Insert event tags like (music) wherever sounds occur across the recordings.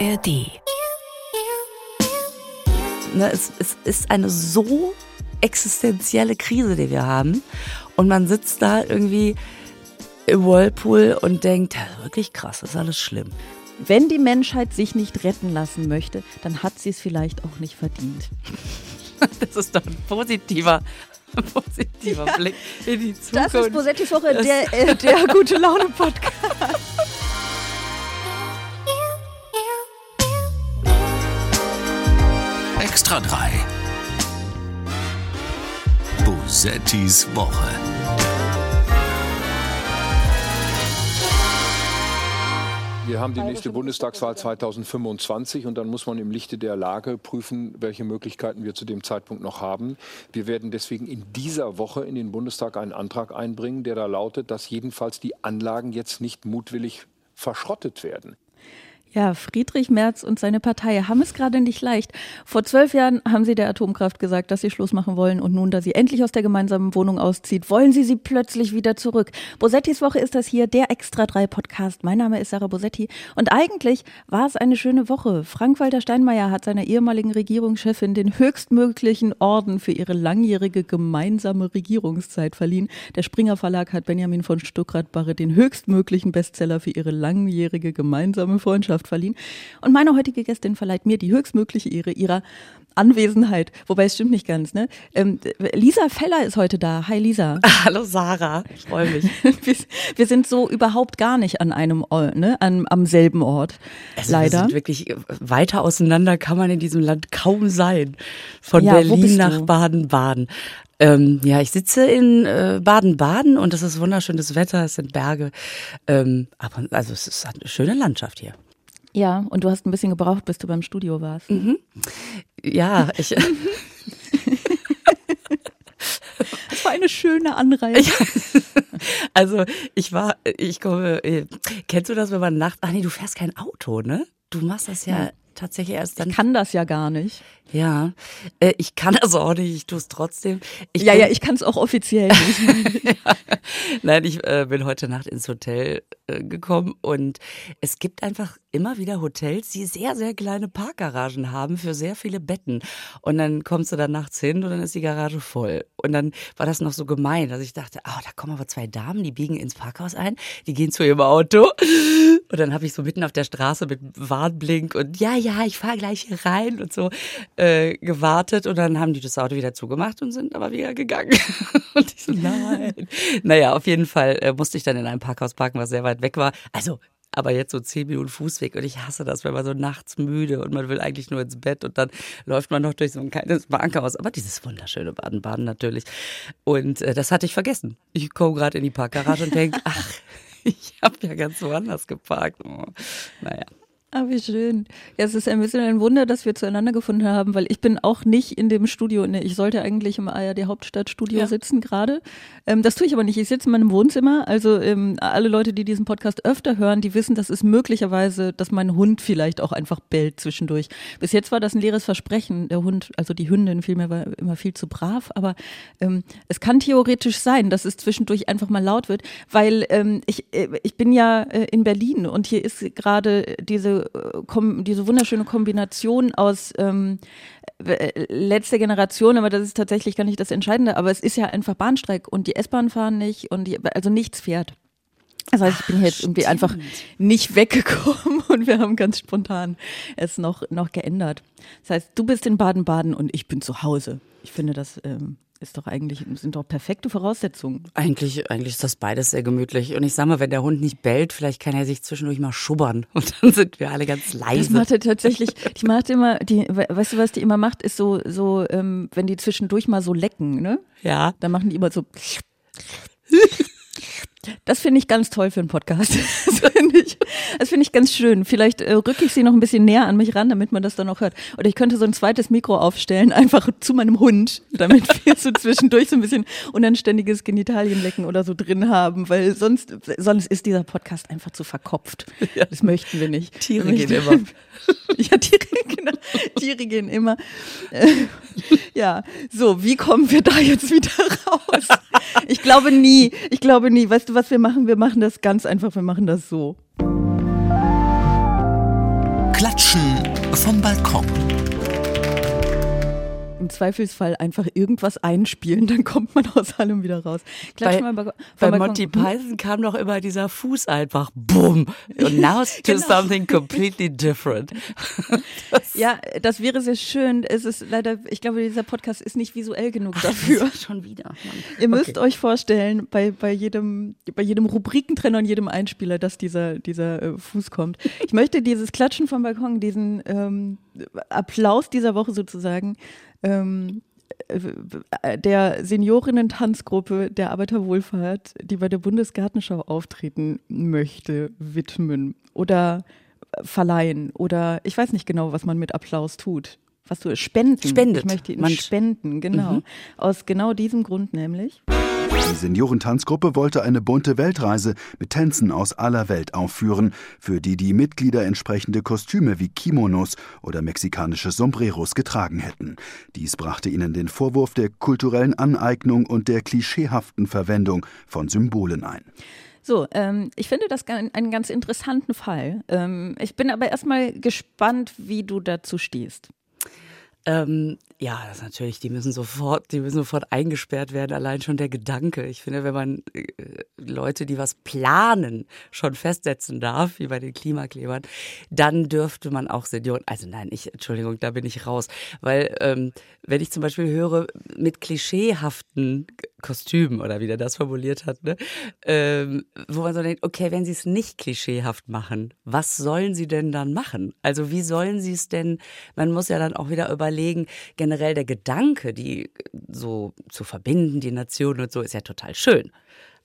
ARD. Ne, es, es ist eine so existenzielle Krise, die wir haben. Und man sitzt da irgendwie im Whirlpool und denkt, ja, wirklich krass, das ist alles schlimm. Wenn die Menschheit sich nicht retten lassen möchte, dann hat sie es vielleicht auch nicht verdient. (laughs) Das ist doch ein positiver, (laughs) positiver ja, Blick in die Zukunft. Das ist Bosettis Woche, der, äh, der gute Laune Podcast. Bosettis Woche. Wir haben die nächste Bundestagswahl 2025 und dann muss man im Lichte der Lage prüfen, welche Möglichkeiten wir zu dem Zeitpunkt noch haben. Wir werden deswegen in dieser Woche in den Bundestag einen Antrag einbringen, der da lautet, dass jedenfalls die Anlagen jetzt nicht mutwillig verschrottet werden. Ja, Friedrich Merz und seine Partei haben es gerade nicht leicht. Vor zwölf Jahren haben sie der Atomkraft gesagt, dass sie Schluss machen wollen und nun, da sie endlich aus der gemeinsamen Wohnung auszieht, wollen sie sie plötzlich wieder zurück. Bosettis Woche ist das hier, der Extra 3 Podcast. Mein Name ist Sarah Bosetti und eigentlich war es eine schöne Woche. Frank-Walter Steinmeier hat seiner ehemaligen Regierungschefin den höchstmöglichen Orden für ihre langjährige gemeinsame Regierungszeit verliehen. Der Springer Verlag hat Benjamin von Stuckrad-Barre den höchstmöglichen Bestseller für ihre langjährige gemeinsame Freundschaft Gesellschaft verliehen. Und meine heutige Gästin verleiht mir die höchstmögliche Ehre ihrer Anwesenheit. Wobei es stimmt nicht ganz, ne? Ähm, Lisa Feller ist heute da. Hi Lisa. (laughs) Hallo Sarah, ich freue mich. (laughs) wir, wir, sind so überhaupt gar nicht an einem Ort, ne? An, am selben Ort. Also Leider. Wir sind wirklich äh, weiter auseinander kann man in diesem Land kaum sein. Von ja, Berlin nach Baden-Baden. Ähm, ja, ich sitze in äh, Baden-Baden und es ist wunderschönes Wetter, es sind Berge. Ähm, aber also es ist eine schöne Landschaft hier. Ja, und du hast ein bisschen gebraucht, bis du beim Studio warst. Mhm. Ja, ich. (laughs) (laughs) das war eine schöne Anreise. also ich war, ich komme, äh, kennst du das, wenn man nachts, ach nee, du fährst kein Auto, ne? Du machst das ja, ja. tatsächlich erst dann. Ich kann das ja gar nicht. Ja, äh, ich kann das auch nicht, ich tue es trotzdem. Ich ja, ja, ich kann es auch offiziell nicht. (laughs) ja. Nein, ich äh, bin heute Nacht ins Hotel äh, gekommen und es gibt einfach immer wieder Hotels, die sehr, sehr kleine Parkgaragen haben für sehr viele Betten. Und dann kommst du da nachts hin und dann ist die Garage voll. Und dann war das noch so gemein, dass ich dachte, oh, da kommen aber zwei Damen, die biegen ins Parkhaus ein, die gehen zu ihrem Auto. Und dann habe ich so mitten auf der Straße mit Warnblink und ja, ja, ich fahre gleich hier rein und so äh, gewartet. Und dann haben die das Auto wieder zugemacht und sind aber wieder gegangen. (laughs) und ich so, nein. naja, auf jeden Fall äh, musste ich dann in einem Parkhaus parken, was sehr weit weg war. Also aber jetzt so zehn Minuten Fußweg und ich hasse das, wenn man so nachts müde und man will eigentlich nur ins Bett und dann läuft man noch durch so ein kleines Bankhaus. Aber dieses wunderschöne Baden-Baden natürlich. Und äh, das hatte ich vergessen. Ich komme gerade in die Parkgarage und denke, (laughs) ach, ich habe ja ganz woanders geparkt. Oh, naja. Ah, wie schön. Ja, es ist ein bisschen ein Wunder, dass wir zueinander gefunden haben, weil ich bin auch nicht in dem Studio. Ne, ich sollte eigentlich im ARD Hauptstadtstudio ja. sitzen gerade. Ähm, das tue ich aber nicht. Ich sitze in meinem Wohnzimmer. Also ähm, alle Leute, die diesen Podcast öfter hören, die wissen, das ist möglicherweise, dass mein Hund vielleicht auch einfach bellt zwischendurch. Bis jetzt war das ein leeres Versprechen. Der Hund, also die Hündin vielmehr war immer viel zu brav. Aber ähm, es kann theoretisch sein, dass es zwischendurch einfach mal laut wird, weil ähm, ich, äh, ich bin ja äh, in Berlin und hier ist gerade diese diese wunderschöne Kombination aus ähm, letzter Generation, aber das ist tatsächlich gar nicht das Entscheidende, aber es ist ja einfach Bahnstreik und die S-Bahn fahren nicht und die, also nichts fährt. Das heißt, ich bin jetzt irgendwie stimmt. einfach nicht weggekommen (laughs) und wir haben ganz spontan es noch, noch geändert. Das heißt, du bist in Baden-Baden und ich bin zu Hause. Ich finde, das ähm, ist doch eigentlich, sind doch perfekte Voraussetzungen. Eigentlich, eigentlich ist das beides sehr gemütlich. Und ich sag mal, wenn der Hund nicht bellt, vielleicht kann er sich zwischendurch mal schubbern. (laughs) Und dann sind wir alle ganz leise. Das macht er tatsächlich, die macht immer, die, weißt du, was die immer macht, ist so, so, ähm, wenn die zwischendurch mal so lecken, ne? Ja. Dann machen die immer so. (laughs) Das finde ich ganz toll für einen Podcast. (laughs) Das finde ich, das ich ganz schön. Vielleicht äh, rücke ich sie noch ein bisschen näher an mich ran, damit man das dann auch hört. Oder ich könnte so ein zweites Mikro aufstellen, einfach zu meinem Hund, damit (laughs) wir so zwischendurch so ein bisschen unanständiges Genitalienlecken oder so drin haben, weil sonst, sonst ist dieser Podcast einfach zu verkopft. Ja. Das möchten wir nicht. Tiere (laughs) gehen immer. ja, Tiere, genau. Tiere gehen immer. Äh, ja, so, wie kommen wir da jetzt wieder raus? Ich glaube nie. Ich glaube nie. Weißt du, was wir machen? Wir machen das ganz einfach. Wir machen das so. Klatschen vom Balkon. Im Zweifelsfall einfach irgendwas einspielen, dann kommt man aus allem wieder raus. Bei, Klatschen vom Balkon- bei vom Monty Balkon. Python kam doch immer dieser Fuß einfach bumm und now to Genau. something completely different. (laughs) Ja, das wäre sehr schön. Es ist leider, ich glaube, dieser Podcast ist nicht visuell genug dafür. Schon wieder. Mann. Ihr müsst Okay. euch vorstellen, bei, bei jedem, bei jedem Rubrikentrenner und jedem Einspieler, dass dieser, dieser äh, Fuß kommt. Ich möchte dieses Klatschen vom Balkon, diesen ähm, Applaus dieser Woche sozusagen, ähm, äh, der Seniorinnen-Tanzgruppe der Arbeiterwohlfahrt, die bei der Bundesgartenschau auftreten möchte, widmen oder äh, verleihen oder ich weiß nicht genau, was man mit Applaus tut. Was du spenden. Spendet. Ich möchte ihn Man- spenden, genau. Aus genau diesem Grund nämlich. Die Seniorentanzgruppe wollte eine bunte Weltreise mit Tänzen aus aller Welt aufführen, für die die Mitglieder entsprechende Kostüme wie Kimonos oder mexikanische Sombreros getragen hätten. Dies brachte ihnen den Vorwurf der kulturellen Aneignung und der klischeehaften Verwendung von Symbolen ein. So, ähm, ich finde das einen ganz interessanten Fall. Ähm, ich bin aber erstmal gespannt, wie du dazu stehst. Ähm, ja, das ist natürlich, die müssen sofort, die müssen sofort eingesperrt werden, allein schon der Gedanke. Ich finde, wenn man äh, Leute, die was planen, schon festsetzen darf, wie bei den Klimaklebern, dann dürfte man auch Senioren, also nein, ich, Entschuldigung, da bin ich raus. Weil, ähm, wenn ich zum Beispiel höre, mit klischeehaften Kostümen oder wie der das formuliert hat, ne, ähm, wo man so denkt, okay, wenn sie es nicht klischeehaft machen, was sollen sie denn dann machen? Also wie sollen sie es denn, man muss ja dann auch wieder überlegen, generell der Gedanke, die so zu verbinden, die Nation und so, ist ja total schön.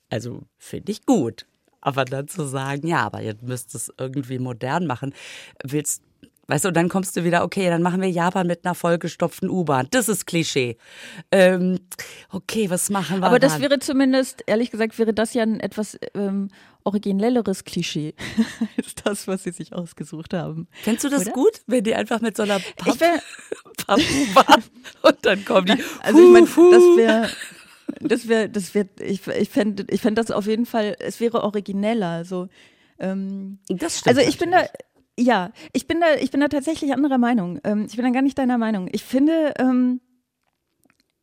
Also finde ich gut. Aber dann zu sagen, ja, aber jetzt müsst es irgendwie modern machen, willst Weißt du, und dann kommst du wieder, okay, dann machen wir Japan mit einer vollgestopften U-Bahn. Das ist Klischee. Ähm, okay, was machen wir Aber das dann? wäre zumindest, ehrlich gesagt, wäre das ja ein etwas ähm, originelleres Klischee (laughs) als das, was sie sich ausgesucht haben. Kennst du das Oder? gut, wenn die einfach mit so einer Papp, (laughs) Papp-U-Bahn (laughs) und dann kommen die. also ich meine, das wäre, das wäre, das wäre, ich, ich fände, ich fände das auf jeden Fall, es wäre origineller. So, ähm, das stimmt. Also ich bin da. Ja, ich bin da, ich bin da tatsächlich anderer Meinung. Ähm, ich bin da gar nicht deiner Meinung. Ich finde, ähm,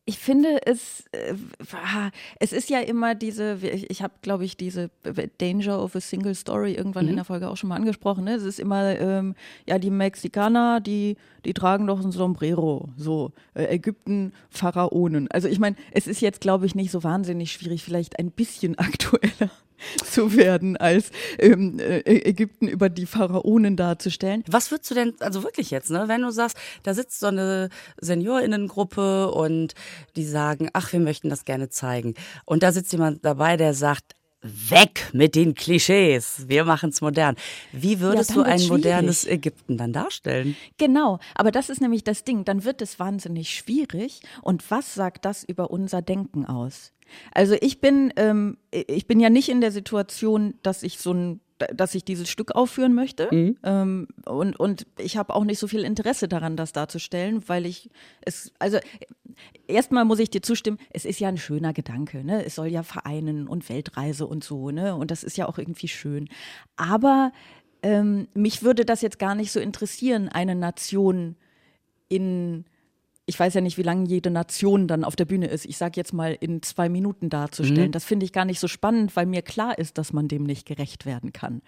ich finde es, äh, ah, es ist ja immer diese, ich, habe, glaube ich, diese Danger of a Single Story irgendwann in der Folge auch schon mal angesprochen. Ne? Es ist immer, ähm, ja, die Mexikaner, die, die tragen doch ein Sombrero, so äh, Ägypten, Pharaonen. Also ich meine, es ist jetzt, glaube ich, nicht so wahnsinnig schwierig, vielleicht ein bisschen (laughs) aktueller (laughs) zu werden, als ähm, äh, Ägypten über die Pharaonen darzustellen. Was würdest du denn, also wirklich jetzt, ne, wenn du sagst, da sitzt so eine Seniorinnengruppe und die sagen, ach, wir möchten das gerne zeigen. Und da sitzt jemand dabei, der sagt, weg mit den Klischees, wir machen es modern. Wie würdest dann du ein modernes schwierig. Ägypten dann darstellen? Genau, aber das ist nämlich das Ding. Dann wird es wahnsinnig schwierig. Und was sagt das über unser Denken aus? Also ich bin, ähm, ich bin ja nicht in der Situation, dass ich so ein dass ich dieses Stück aufführen möchte. Ähm, und, und ich habe auch nicht so viel Interesse daran, das darzustellen, weil ich es, also erstmal muss ich dir zustimmen, es ist ja ein schöner Gedanke, ne? Es soll ja vereinen und Weltreise und so, ne? Und das ist ja auch irgendwie schön. Aber ähm, mich würde das jetzt gar nicht so interessieren, eine Nation in, ich weiß ja nicht, wie lange jede Nation dann auf der Bühne ist, ich sage jetzt mal in zwei Minuten darzustellen. Das finde ich gar nicht so spannend, weil mir klar ist, dass man dem nicht gerecht werden kann.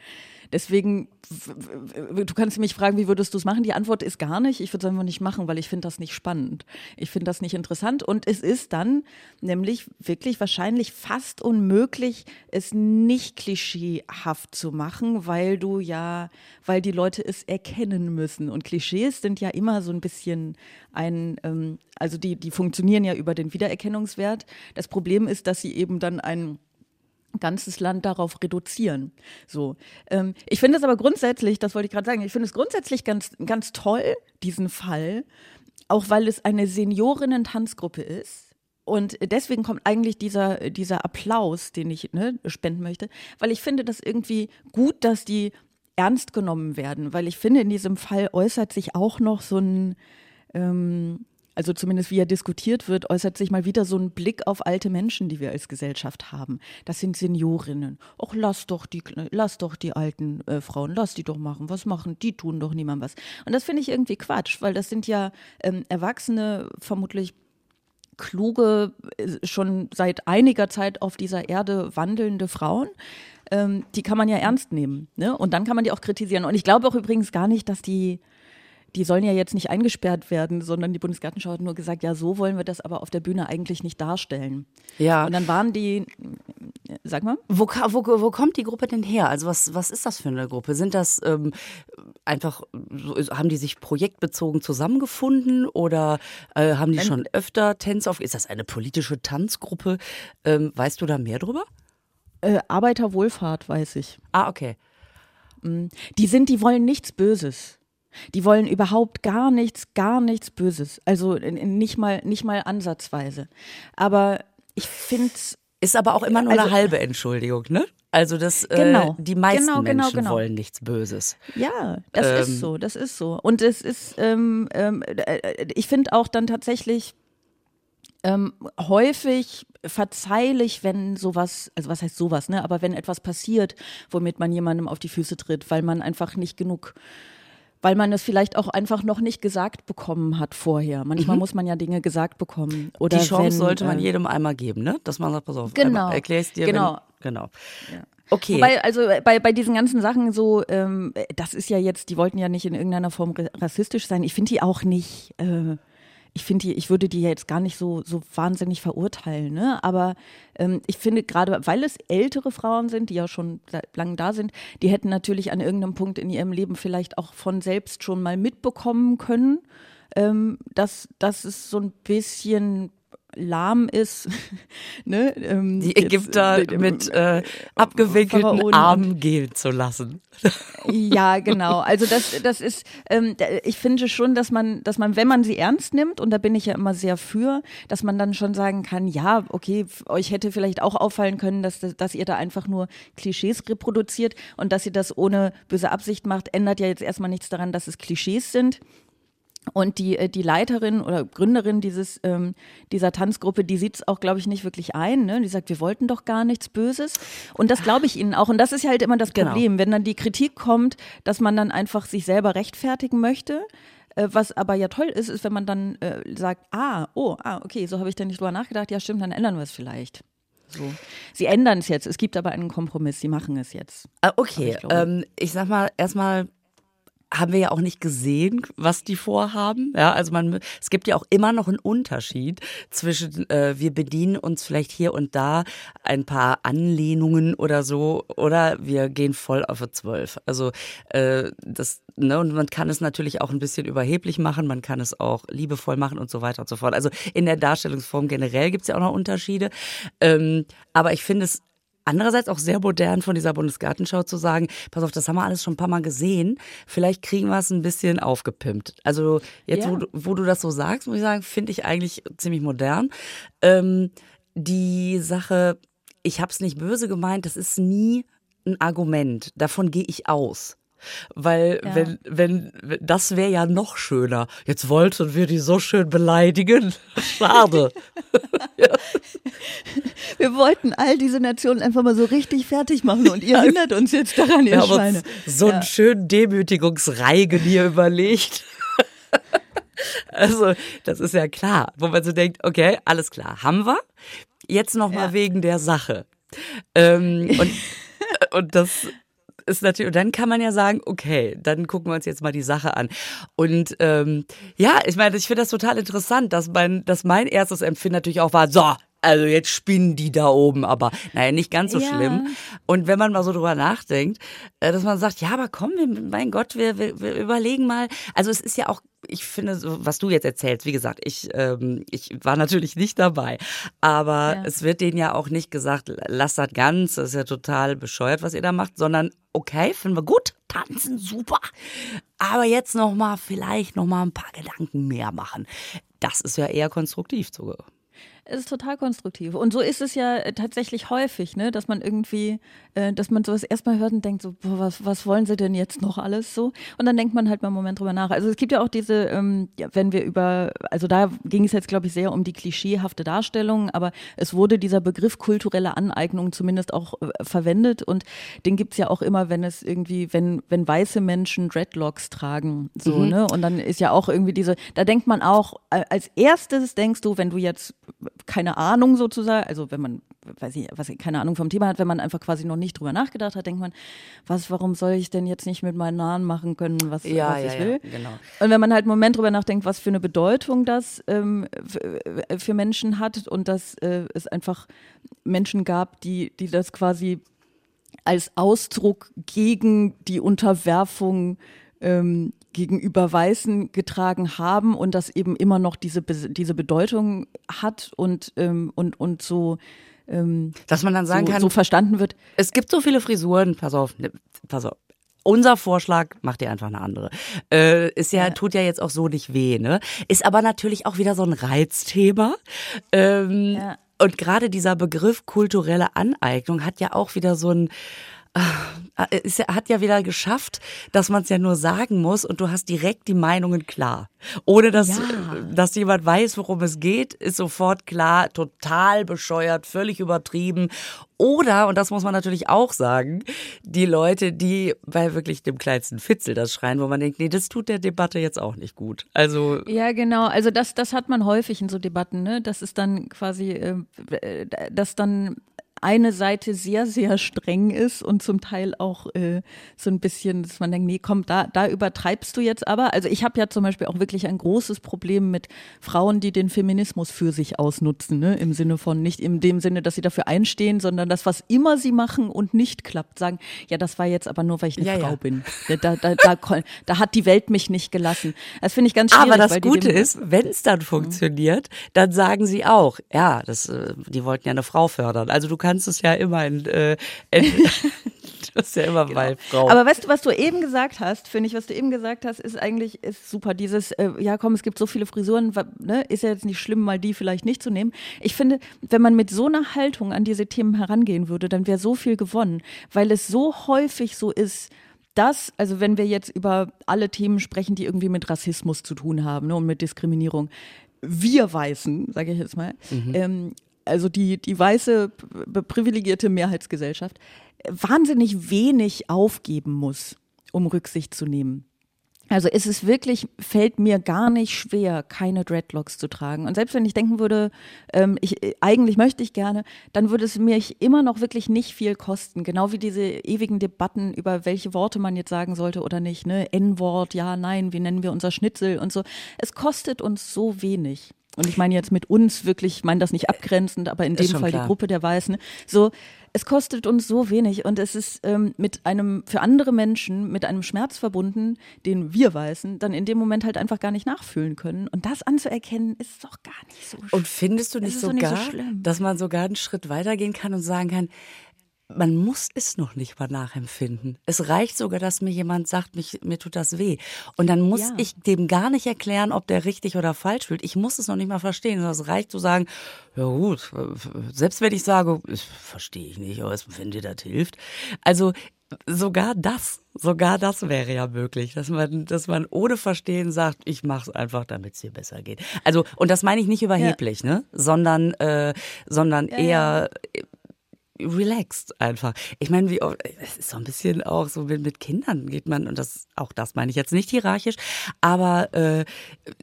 Deswegen, du kannst mich fragen, wie würdest du es machen? Die Antwort ist gar nicht. Ich würde es einfach nicht machen, weil ich finde das nicht spannend. Ich finde das nicht interessant. Und es ist dann nämlich wirklich wahrscheinlich fast unmöglich, es nicht klischeehaft zu machen, weil du ja, weil die Leute es erkennen müssen. Und Klischees sind ja immer so ein bisschen ein, ähm, also die, die funktionieren ja über den Wiedererkennungswert. Das Problem ist, dass sie eben dann ein ganzes Land darauf reduzieren. So, ähm, ich finde es aber grundsätzlich, das wollte ich gerade sagen, ich finde es grundsätzlich ganz, ganz toll, diesen Fall, auch weil es eine Seniorinnen-Tanzgruppe ist. Und deswegen kommt eigentlich dieser, dieser Applaus, den ich ne, spenden möchte, weil ich finde das irgendwie gut, dass die ernst genommen werden, weil ich finde, in diesem Fall äußert sich auch noch so ein, ähm, also zumindest wie er diskutiert wird, äußert sich mal wieder so ein Blick auf alte Menschen, die wir als Gesellschaft haben. Das sind Seniorinnen. Och, lass doch die, lass doch die alten äh, Frauen, lass die doch machen. Was machen? Die tun doch niemand was. Und das finde ich irgendwie Quatsch, weil das sind ja ähm, Erwachsene, vermutlich kluge, äh, schon seit einiger Zeit auf dieser Erde wandelnde Frauen. Ähm, die kann man ja ernst nehmen. Ne? Und dann kann man die auch kritisieren. Und ich glaube auch übrigens gar nicht, dass die die sollen ja jetzt nicht eingesperrt werden, sondern die Bundesgartenschau hat nur gesagt, ja, so wollen wir das aber auf der Bühne eigentlich nicht darstellen. Ja. Und dann waren die, sag mal. Wo, wo, wo kommt die Gruppe denn her? Also was, was ist das für eine Gruppe? Sind das ähm, einfach, haben die sich projektbezogen zusammengefunden oder äh, haben die schon öfter Tänze auf? Ist das eine politische Tanzgruppe? Ähm, weißt du da mehr drüber? Äh, Arbeiterwohlfahrt, weiß ich. Ah, okay. Mm, die sind, die wollen nichts Böses. Die wollen überhaupt gar nichts, gar nichts Böses. Also nicht mal, nicht mal ansatzweise. Aber ich finde Ist aber auch immer nur also, eine halbe Entschuldigung, ne? Also das, äh, genau, äh, die meisten genau, genau, Menschen genau. wollen nichts Böses. Ja, das ähm, ist so, das ist so. Und es ist, ähm, ähm, äh, ich finde auch dann tatsächlich ähm, häufig verzeihlich, wenn sowas, also was heißt sowas, ne? Aber wenn etwas passiert, womit man jemandem auf die Füße tritt, weil man einfach nicht genug weil man es vielleicht auch einfach noch nicht gesagt bekommen hat vorher. Manchmal mhm. muss man ja Dinge gesagt bekommen. Oder Die Chance wenn, sollte man äh, jedem einmal geben, ne? Dass man sagt, pass auf, genau, erklär es dir. Genau. Wenn, genau. Ja. Okay. Wobei, also bei, bei diesen ganzen Sachen so, ähm, das ist ja jetzt, die wollten ja nicht in irgendeiner Form rassistisch sein. Ich finde die auch nicht, äh, ich finde die, ich würde die jetzt gar nicht so, so wahnsinnig verurteilen, ne? Aber ähm, ich finde gerade, weil es ältere Frauen sind, die ja schon seit langem da sind, die hätten natürlich an irgendeinem Punkt in ihrem Leben vielleicht auch von selbst schon mal mitbekommen können, ähm, dass, dass es so ein bisschen lahm ist. (laughs) ne? ähm, die Ägypter jetzt, mit äh, abgewinkelten Armen gehen zu lassen. (laughs) ja, genau. Also das, das ist, ähm, ich finde schon, dass man, dass man, wenn man sie ernst nimmt, und da bin ich ja immer sehr für, dass man dann schon sagen kann, ja, okay, euch hätte vielleicht auch auffallen können, dass, dass ihr da einfach nur Klischees reproduziert und dass ihr das ohne böse Absicht macht, ändert ja jetzt erstmal nichts daran, dass es Klischees sind. Und die, äh, die Leiterin oder Gründerin dieses, ähm, dieser Tanzgruppe, die sieht es auch, glaube ich, nicht wirklich ein. Ne? Die sagt, wir wollten doch gar nichts Böses. Und das glaube ich ihnen auch. Und das ist halt immer das genau. Problem, genau. wenn dann die Kritik kommt, dass man dann einfach sich selber rechtfertigen möchte. Äh, was aber ja toll ist, ist, wenn man dann äh, sagt, ah, oh, ah, okay, so habe ich da nicht drüber nachgedacht. Ja, stimmt, dann ändern wir es vielleicht. So. Sie ändern es jetzt. Es gibt aber einen Kompromiss. Sie machen es jetzt. Ah, okay. Ich, ähm, ich sag mal erstmal haben wir ja auch nicht gesehen, was die vorhaben. Ja, also man, es gibt ja auch immer noch einen Unterschied zwischen, äh, wir bedienen uns vielleicht hier und da ein paar Anlehnungen oder so, oder wir gehen voll auf zwölf. Also äh, das, ne, und man kann es natürlich auch ein bisschen überheblich machen, man kann es auch liebevoll machen und so weiter und so fort. Also in der Darstellungsform generell gibt es ja auch noch Unterschiede. Ähm, aber ich finde es andererseits auch sehr modern von dieser Bundesgartenschau zu sagen, pass auf, das haben wir alles schon ein paar Mal gesehen, vielleicht kriegen wir es ein bisschen aufgepimpt. Also jetzt, ja. wo, wo, du das so sagst, muss ich sagen, finde ich eigentlich ziemlich modern. Ähm, die Sache, ich habe es nicht böse gemeint, das ist nie ein Argument. Davon gehe ich aus. Weil, ja. wenn, wenn, das wäre ja noch schöner. Jetzt wollten wir die so schön beleidigen. (laughs) Schade. ja. (laughs) Wir wollten all diese Nationen einfach mal so richtig fertig machen und ihr ja, hindert uns jetzt daran, ihr Schweine. so einen schönen Demütigungsreigen hier überlegt. (laughs) also, das ist ja klar, wo man so denkt, okay, alles klar, haben wir. Jetzt nochmal wegen der Sache. Ähm, und, und das ist natürlich, und dann kann man ja sagen, okay, dann gucken wir uns jetzt mal die Sache an. Und ähm, ja, ich meine, ich finde das total interessant, dass mein, dass mein erstes Empfinden natürlich auch war, so, also jetzt spinnen die da oben, aber naja, nicht ganz so ja. schlimm. Und wenn man mal so drüber nachdenkt, äh, dass man sagt, ja, aber komm, mein Gott, wir, wir, wir überlegen mal. Also es ist ja auch, ich finde, so, was du jetzt erzählst, wie gesagt, ich, ähm, ich war natürlich nicht dabei, aber ja. es wird denen ja auch nicht gesagt, lass das ganz, das ist ja total bescheuert, was ihr da macht, sondern okay, finden wir gut, tanzen super, aber jetzt noch mal vielleicht noch mal ein paar Gedanken mehr machen. Das ist ja eher konstruktiv sogar. Es ist total konstruktiv. Und so ist es ja äh, tatsächlich häufig, ne, dass man irgendwie, äh, dass man sowas erstmal hört und denkt so, boah, was, was wollen sie denn jetzt noch alles so? Und dann denkt man halt mal einen Moment drüber nach. Also es gibt ja auch diese, ähm, ja, wenn wir über, also da ging es jetzt, glaube ich, sehr um die klischeehafte Darstellung, aber es wurde dieser Begriff kulturelle Aneignung zumindest auch äh, verwendet und den gibt's ja auch immer, wenn es irgendwie, wenn, wenn weiße Menschen Dreadlocks tragen, so, Mhm. ne? Und dann ist ja auch irgendwie diese, da denkt man auch, als erstes denkst du, wenn du jetzt keine Ahnung sozusagen, also wenn man, weiß ich, was, keine Ahnung vom Thema hat, wenn man einfach quasi noch nicht drüber nachgedacht hat, denkt man, was, warum soll ich denn jetzt nicht mit meinen Nahen machen können, was, Ja, was ja, ich will? ja, genau. Und wenn man halt einen Moment drüber nachdenkt, was für eine Bedeutung das ähm, f- für Menschen hat und dass äh, es einfach Menschen gab, die, die das quasi als Ausdruck gegen die Unterwerfung ähm, gegenüber Weißen getragen haben und das eben immer noch diese, diese Bedeutung hat und, ähm, und, und so, ähm, Dass man dann sagen so, kann, so verstanden wird. es gibt so viele Frisuren, pass auf, ne, pass auf. Unser Vorschlag, macht ihr einfach eine andere. Äh, ist ja, tut ja jetzt auch so nicht weh, ne? Ist aber natürlich auch wieder so ein Reizthema. Ähm, Ja. Und gerade dieser Begriff kulturelle Aneignung hat ja auch wieder so ein, äh, ist, ja- hat ja wieder geschafft, dass man es ja nur sagen muss und du hast direkt die Meinungen klar. Ohne dass, Ja. dass jemand weiß, worum es geht, ist sofort klar, total bescheuert, völlig übertrieben. Oder, und das muss man natürlich auch sagen, die Leute, die bei wirklich dem kleinsten Fitzel das schreien, wo man denkt, nee, das tut der Debatte jetzt auch nicht gut. Also, Ja, genau. Also das, das hat man häufig in so Debatten, ne? Das ist dann quasi, äh, äh, dass dann eine Seite sehr, sehr streng ist und zum Teil auch äh, so ein bisschen, dass man denkt, nee, komm, da, da übertreibst du jetzt aber. Also ich habe ja zum Beispiel auch wirklich ein großes Problem mit Frauen, die den Feminismus für sich ausnutzen, ne? im Sinne von nicht in dem Sinne, dass sie dafür einstehen, sondern das, was immer sie machen und nicht klappt, sagen, ja, das war jetzt aber nur, weil ich eine Ja, Frau ja. bin. Da, da, da, da, hat die Welt mich nicht gelassen. Das finde ich ganz schwierig. aber das Gute ist, wenn es dann funktioniert, dann sagen sie auch, ja, das, äh, die wollten ja eine Frau fördern. Also du kannst es ja immer in, äh, in (laughs) du hast ja immer. Genau. Aber weißt du, was du eben gesagt hast, finde ich, was du eben gesagt hast, ist eigentlich ist super. Dieses, äh, ja komm, es gibt so viele Frisuren, ne, ist ja jetzt nicht schlimm, mal die vielleicht nicht zu nehmen. Ich finde, wenn man mit so einer Haltung an diese Themen herangehen würde, dann wäre so viel gewonnen, weil es so häufig so ist, dass, also wenn wir jetzt über alle Themen sprechen, die irgendwie mit Rassismus zu tun haben ne, und mit Diskriminierung, wir Weißen, sage ich jetzt mal, ähm, also die, die weiße, privilegierte Mehrheitsgesellschaft, äh, wahnsinnig wenig aufgeben muss, um Rücksicht zu nehmen. Also es ist wirklich, fällt mir gar nicht schwer, keine Dreadlocks zu tragen. Und selbst wenn ich denken würde, ähm, ich, äh, eigentlich möchte ich gerne, dann würde es mich immer noch wirklich nicht viel kosten. Genau wie diese ewigen Debatten über welche Worte man jetzt sagen sollte oder nicht. Ne? N-Wort, ja, nein, wie nennen wir unser Schnitzel und so. Es kostet uns so wenig. Und ich meine jetzt mit uns wirklich, ich meine das nicht abgrenzend, aber in dem Fall klar. die Gruppe der Weißen. So, es kostet uns so wenig und es ist ähm, mit einem, für andere Menschen mit einem Schmerz verbunden, den wir Weißen dann in dem Moment halt einfach gar nicht nachfühlen können. Und das anzuerkennen, ist doch gar nicht so schlimm. Und findest du nicht doch nicht so sogar, schlimm. dass man sogar einen Schritt weitergehen kann und sagen kann, man muss es noch nicht mal nachempfinden. Es reicht sogar, dass mir jemand sagt, mich, mir tut das weh. Und dann muss Ja. ich dem gar nicht erklären, ob der richtig oder falsch fühlt. Ich muss es noch nicht mal verstehen. sondern Es reicht zu sagen, ja gut, selbst wenn ich sage, ich verstehe ich nicht, aber wenn dir das hilft. Also sogar das, sogar das wäre ja möglich, dass man, dass man ohne Verstehen sagt, ich mache es einfach, damit es dir besser geht. Also und das meine ich nicht überheblich, ne, sondern äh, sondern eher äh, relaxed einfach. Ich meine, wie oft- es ist so ein bisschen auch so mit, mit Kindern geht man und das auch das meine ich jetzt nicht hierarchisch, aber äh,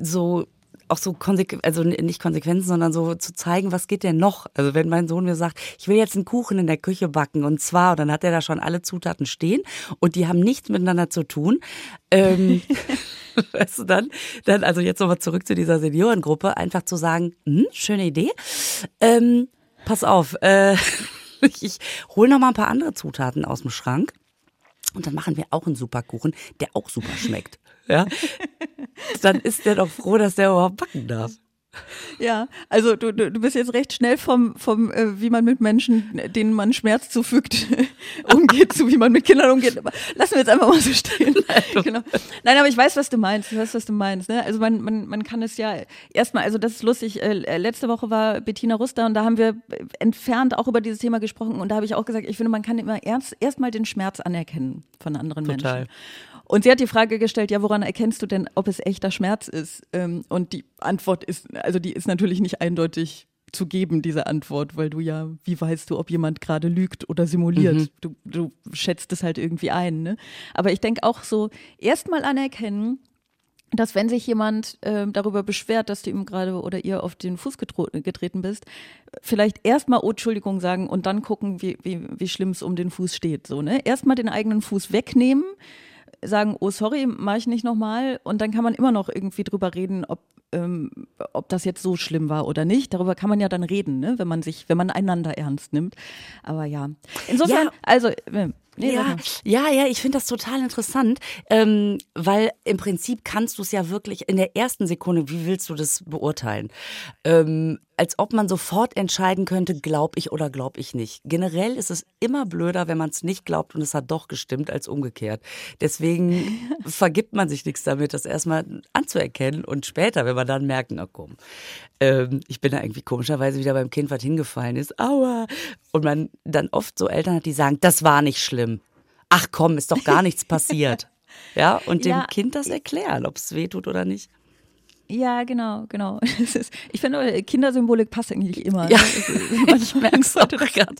so auch so konsequent, also nicht Konsequenzen, sondern so zu zeigen, was geht denn noch? Also wenn mein Sohn mir sagt, ich will jetzt einen Kuchen in der Küche backen und zwar, und dann hat er da schon alle Zutaten stehen und die haben nichts miteinander zu tun. Ähm, (laughs) weißt du dann, dann also jetzt nochmal zurück zu dieser Seniorengruppe, einfach zu sagen, hm, schöne Idee. Ähm, pass auf, äh, (laughs) ich, hole noch mal ein paar andere Zutaten aus dem Schrank und dann machen wir auch einen super Kuchen, der auch super schmeckt. Ja, (laughs) dann ist der doch froh, dass der überhaupt backen darf. Ja, also du, du, du bist jetzt recht schnell vom, vom äh, wie man mit Menschen, denen man Schmerz zufügt, (laughs) umgeht, zu wie man mit Kindern umgeht. Aber lassen wir jetzt einfach mal so stehen. (laughs) genau. Nein, aber ich weiß, was du meinst. Ich weiß, was du meinst. Ne? Also man, man, man kann es ja erstmal, also das ist lustig. Äh, letzte Woche war Bettina Ruster und da haben wir entfernt auch über dieses Thema gesprochen und da habe ich auch gesagt, ich finde, man kann immer erst erstmal den Schmerz anerkennen von anderen Total. Menschen. Und sie hat die Frage gestellt, ja, woran erkennst du denn, ob es echter Schmerz ist? Ähm, und die Antwort ist, also die ist natürlich nicht eindeutig zu geben, diese Antwort, weil du ja, wie weißt du, ob jemand gerade lügt oder simuliert? Mhm. Du, du schätzt es halt irgendwie ein. Ne? Aber ich denke auch so, erstmal anerkennen, dass wenn sich jemand äh, darüber beschwert, dass du ihm gerade oder ihr auf den Fuß getreten bist, vielleicht erstmal oh Entschuldigung sagen und dann gucken, wie, wie, wie schlimm es um den Fuß steht. So, ne? Erstmal den eigenen Fuß wegnehmen, sagen, oh sorry, mache ich nicht nochmal. Und dann kann man immer noch irgendwie drüber reden, ob, ähm, ob das jetzt so schlimm war oder nicht. Darüber kann man ja dann reden, ne? wenn man sich, wenn man einander ernst nimmt. Aber ja. Insofern, ja. also. Äh, Nee, ja, ja, ja, ich finde das total interessant, ähm, weil im Prinzip kannst du es ja wirklich in der ersten Sekunde, wie willst du das beurteilen? Ähm, als ob man sofort entscheiden könnte, glaub ich oder glaub ich nicht. Generell ist es immer blöder, wenn man es nicht glaubt und es hat doch gestimmt, als umgekehrt. Deswegen (laughs) vergibt man sich nichts damit, das erstmal anzuerkennen und später, wenn man dann merkt, na komm, ähm, ich bin da irgendwie komischerweise wieder beim Kind, was hingefallen ist, aua. Und man dann oft so Eltern hat, die sagen, das war nicht schlimm. Ach komm, ist doch gar nichts passiert. (laughs) Ja, und dem ja. Kind das erklären, ob es weh tut oder nicht. Ja, genau, genau. (laughs) Ist, ich finde, Kindersymbolik passt eigentlich immer. Ja, ne? (laughs) ich merke es auch gerade.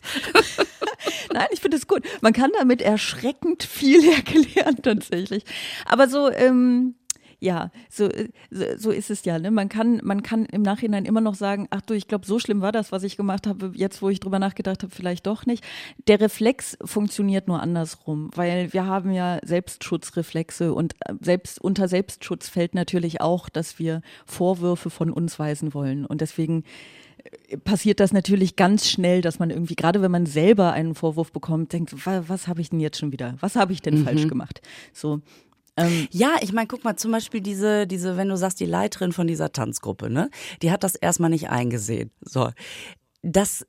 Nein, ich finde es gut. Man kann damit erschreckend viel erklären tatsächlich. Aber so, ähm, ja, so, so, so ist es ja. Ne? Man, kann, man kann im Nachhinein immer noch sagen, ach du, ich glaube, so schlimm war das, was ich gemacht habe, jetzt wo ich drüber nachgedacht habe, vielleicht doch nicht. Der Reflex funktioniert nur andersrum, weil wir haben ja Selbstschutzreflexe und äh, selbst unter Selbstschutz fällt natürlich auch, dass wir Vorwürfe von uns weisen wollen. Und deswegen äh, passiert das natürlich ganz schnell, dass man irgendwie, gerade wenn man selber einen Vorwurf bekommt, denkt, was, was habe ich denn jetzt schon wieder? Was habe ich denn mhm. falsch gemacht? So. Ähm, ja, ich meine, guck mal, zum Beispiel diese, diese, wenn du sagst, die Leiterin von dieser Tanzgruppe, ne, die hat das erstmal nicht eingesehen. So. Das,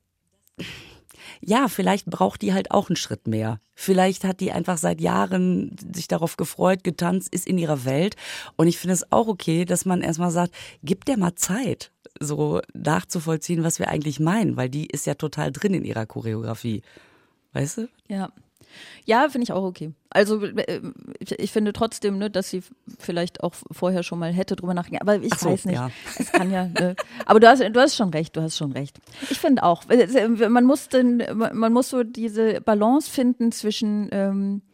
ja, vielleicht braucht die halt auch einen Schritt mehr. Vielleicht hat die einfach seit Jahren sich darauf gefreut, getanzt, ist in ihrer Welt. Und ich finde es auch okay, dass man erstmal sagt, gib der mal Zeit, so nachzuvollziehen, was wir eigentlich meinen, weil die ist ja total drin in ihrer Choreografie. Weißt du? Ja. Ja, finde ich auch okay. Also äh, ich finde trotzdem, ne, dass sie vielleicht auch vorher schon mal hätte drüber nachgedacht. Aber ich so, weiß nicht. Ja. Es kann ja. Ne. Aber du hast, du hast schon recht. Du hast schon recht. Ich finde auch. Man muss denn, man muss so diese Balance finden zwischen ähm, äh,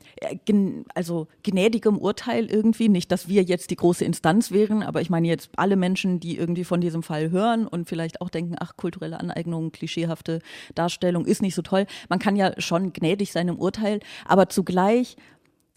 also gnädigem Urteil irgendwie. Nicht, dass wir jetzt die große Instanz wären, aber ich meine jetzt alle Menschen, die irgendwie von diesem Fall hören und vielleicht auch denken, ach, kulturelle Aneignung, klischeehafte Darstellung ist nicht so toll. Man kann ja schon gnädig sein im Urteil, aber zugleich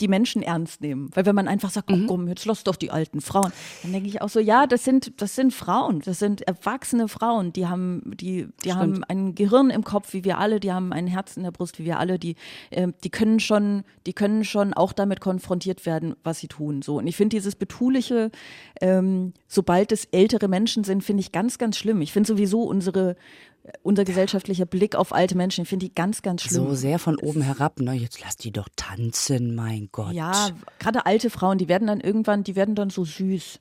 die Menschen ernst nehmen. Weil wenn man einfach sagt, mhm. komm, jetzt lass doch die alten Frauen, dann denke ich auch so, ja, das sind, das sind Frauen, das sind erwachsene Frauen, die haben, die, die haben ein Gehirn im Kopf wie wir alle, die haben ein Herz in der Brust wie wir alle, die, äh, die können schon, die können schon auch damit konfrontiert werden, was sie tun. So. Und ich finde dieses betuliche, ähm, sobald es ältere Menschen sind, finde ich ganz, ganz schlimm. Ich finde sowieso unsere unser gesellschaftlicher Blick auf alte Menschen, ich finde die ganz, ganz schlimm. So sehr von oben herab, ne? Jetzt lass die doch tanzen, mein Gott. Ja, gerade alte Frauen, die werden dann irgendwann, die werden dann so süß.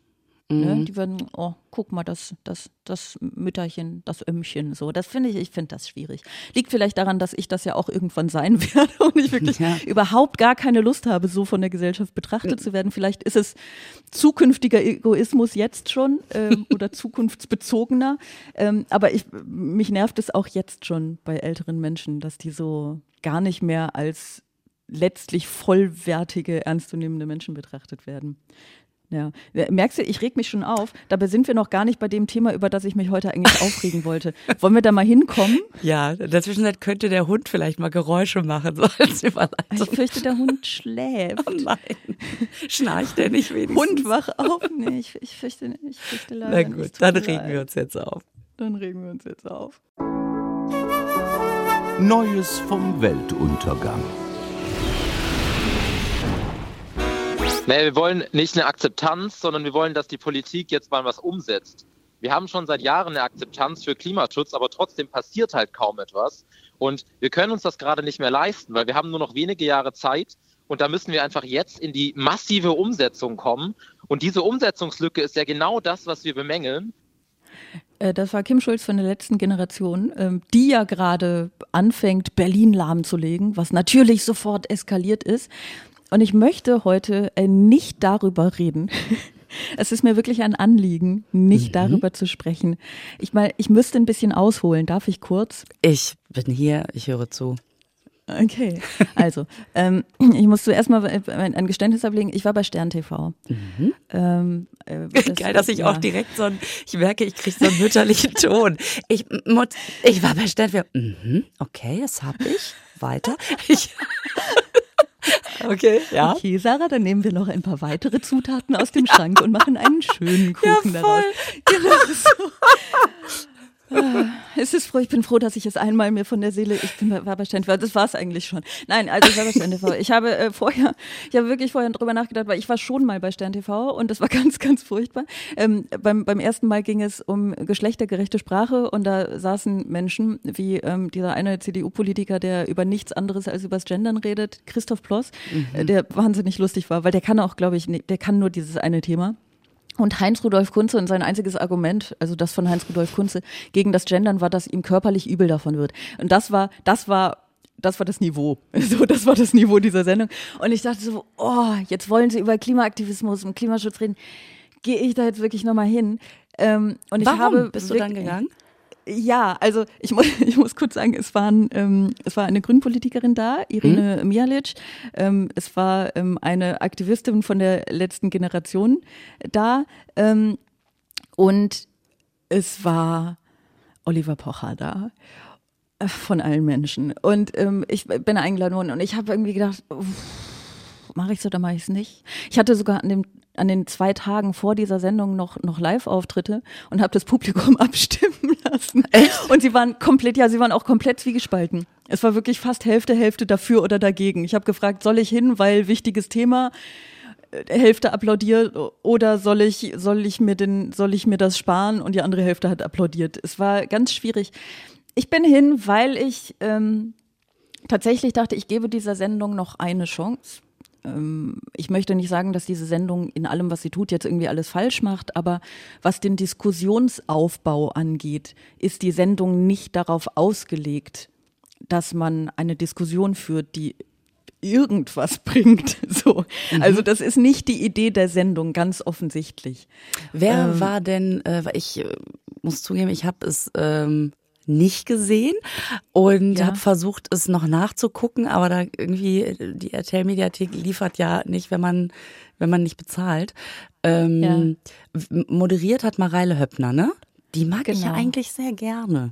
Ne? Mhm. Die würden, oh, guck mal, das, das, das Mütterchen, das Ömmchen, so. Das finde ich, ich finde das schwierig. Liegt vielleicht daran, dass ich das ja auch irgendwann sein (laughs) werde und ich wirklich ja. überhaupt gar keine Lust habe, so von der Gesellschaft betrachtet zu werden. Vielleicht ist es zukünftiger Egoismus jetzt schon ähm, (laughs) oder zukunftsbezogener. Ähm, aber ich, mich nervt es auch jetzt schon bei älteren Menschen, dass die so gar nicht mehr als letztlich vollwertige, ernstzunehmende Menschen betrachtet werden. Ja, merkst du, ich reg mich schon auf. Dabei sind wir noch gar nicht bei dem Thema, über das ich mich heute eigentlich (laughs) aufregen wollte. Wollen wir da mal hinkommen? Ja, in der Zwischenzeit könnte der Hund vielleicht mal Geräusche machen, (laughs) so als Überleitung. Ich fürchte, der Hund schläft. Oh nein. Schnarcht der nicht wenigstens? Hund, wach auf. Nee, ich, ich fürchte, ich fürchte leider Na gut, dann regen leid. wir uns jetzt auf. Dann regen wir uns jetzt auf. Neues vom Weltuntergang. Nee, wir wollen nicht eine Akzeptanz, sondern wir wollen, dass die Politik jetzt mal was umsetzt. wir haben schon seit Jahren eine Akzeptanz für Klimaschutz, aber trotzdem passiert halt kaum etwas. Und wir können uns das gerade nicht mehr leisten, weil wir haben nur noch wenige Jahre Zeit. Und da müssen wir einfach jetzt in die massive Umsetzung kommen. Und diese Umsetzungslücke ist ja genau das, was wir bemängeln. Äh, das war Kim Schulz von der letzten Generation, ähm, die ja gerade anfängt, Berlin lahmzulegen, was natürlich sofort eskaliert ist. Und ich möchte heute äh, nicht darüber reden. (laughs) Es ist mir wirklich ein Anliegen, nicht mhm. darüber zu sprechen. Ich meine, ich müsste ein bisschen ausholen. Darf ich kurz? Ich bin hier, ich höre zu. Okay, (laughs) also ähm, ich muss zuerst mal ein Geständnis ablegen. Ich war bei Stern TV. Mhm. Ähm, äh, das, (laughs) Geil, dass ich ja. auch direkt so ein, ich merke, ich kriege so einen mütterlichen Ton. Ich, ich war bei Stern TV. Mhm, okay, das habe ich. Weiter. Ich, (laughs) Okay, ja. Okay, Sarah, dann nehmen wir noch ein paar weitere Zutaten aus dem Schrank und machen einen schönen Kuchen ja, voll. daraus. Genau so. (laughs) Ah, es ist froh, ich bin froh, dass ich es einmal mir von der Seele, ich bin, war bei Sternfeld, das war es eigentlich schon. Nein, also ich war bei Stern TV. Ich habe äh, vorher, ich habe wirklich vorher drüber nachgedacht, weil ich war schon mal bei Stern TV und das war (laughs) ganz, ganz furchtbar. Ähm, beim, beim ersten Mal ging es um geschlechtergerechte Sprache und da saßen Menschen wie ähm, dieser eine CDU-Politiker, der über nichts anderes als übers Gendern redet, Christoph Ploss, mhm. der wahnsinnig lustig war, weil der kann auch, glaube ich, der kann nur dieses eine Thema. Und Heinz Rudolf Kunze und sein einziges Argument, also das von Heinz Rudolf Kunze gegen das Gendern war, dass ihm körperlich übel davon wird. Und das war, das war das war das Niveau. (laughs) So, das war das Niveau dieser Sendung. Und ich dachte so, oh, jetzt wollen sie über Klimaaktivismus und Klimaschutz reden. Gehe ich da jetzt wirklich nochmal hin? Ähm, und ich Warum habe bist du dann gegangen? Ja, also ich muss, (laughs) ich muss kurz sagen, es, waren, ähm, es war eine Grünpolitikerin da, Irene mhm. Mialic. Ähm, es war ähm, eine Aktivistin von der letzten Generation da. Ähm, und es war Oliver Pocher da äh, von allen Menschen. Und ähm, ich bin eingeladen worden und ich habe irgendwie gedacht, mache ich es oder mache ich es nicht? Ich hatte sogar an dem an den zwei Tagen vor dieser Sendung noch, noch Live-Auftritte und habe das Publikum (laughs) abstimmen lassen. Echt? Und sie waren komplett, ja, sie waren auch komplett zwiegespalten. Es war wirklich fast Hälfte, Hälfte dafür oder dagegen. Ich habe gefragt, soll ich hin, weil wichtiges Thema, äh, Hälfte applaudiert oder soll ich, soll ich mir den, soll ich mir das sparen und die andere Hälfte hat applaudiert. Es war ganz schwierig. Ich bin hin, weil ich ähm, tatsächlich dachte, ich gebe dieser Sendung noch eine Chance ähm, ich möchte nicht sagen, dass diese Sendung in allem, was sie tut, jetzt irgendwie alles falsch macht, aber was den Diskussionsaufbau angeht, ist die Sendung nicht darauf ausgelegt, dass man eine Diskussion führt, die irgendwas (laughs) bringt. So. Mhm. Also das ist nicht die Idee der Sendung, ganz offensichtlich. Wer ähm, war denn, äh, ich äh, muss zugeben, ich habe es ähm, nicht gesehen und ja. habe versucht, es noch nachzugucken, aber da irgendwie die RTL Mediathek liefert ja nicht, wenn man wenn man nicht bezahlt. Ähm, ja. Moderiert hat Mareile Höppner, ne? Die mag genau. ich ja genau. eigentlich sehr gerne.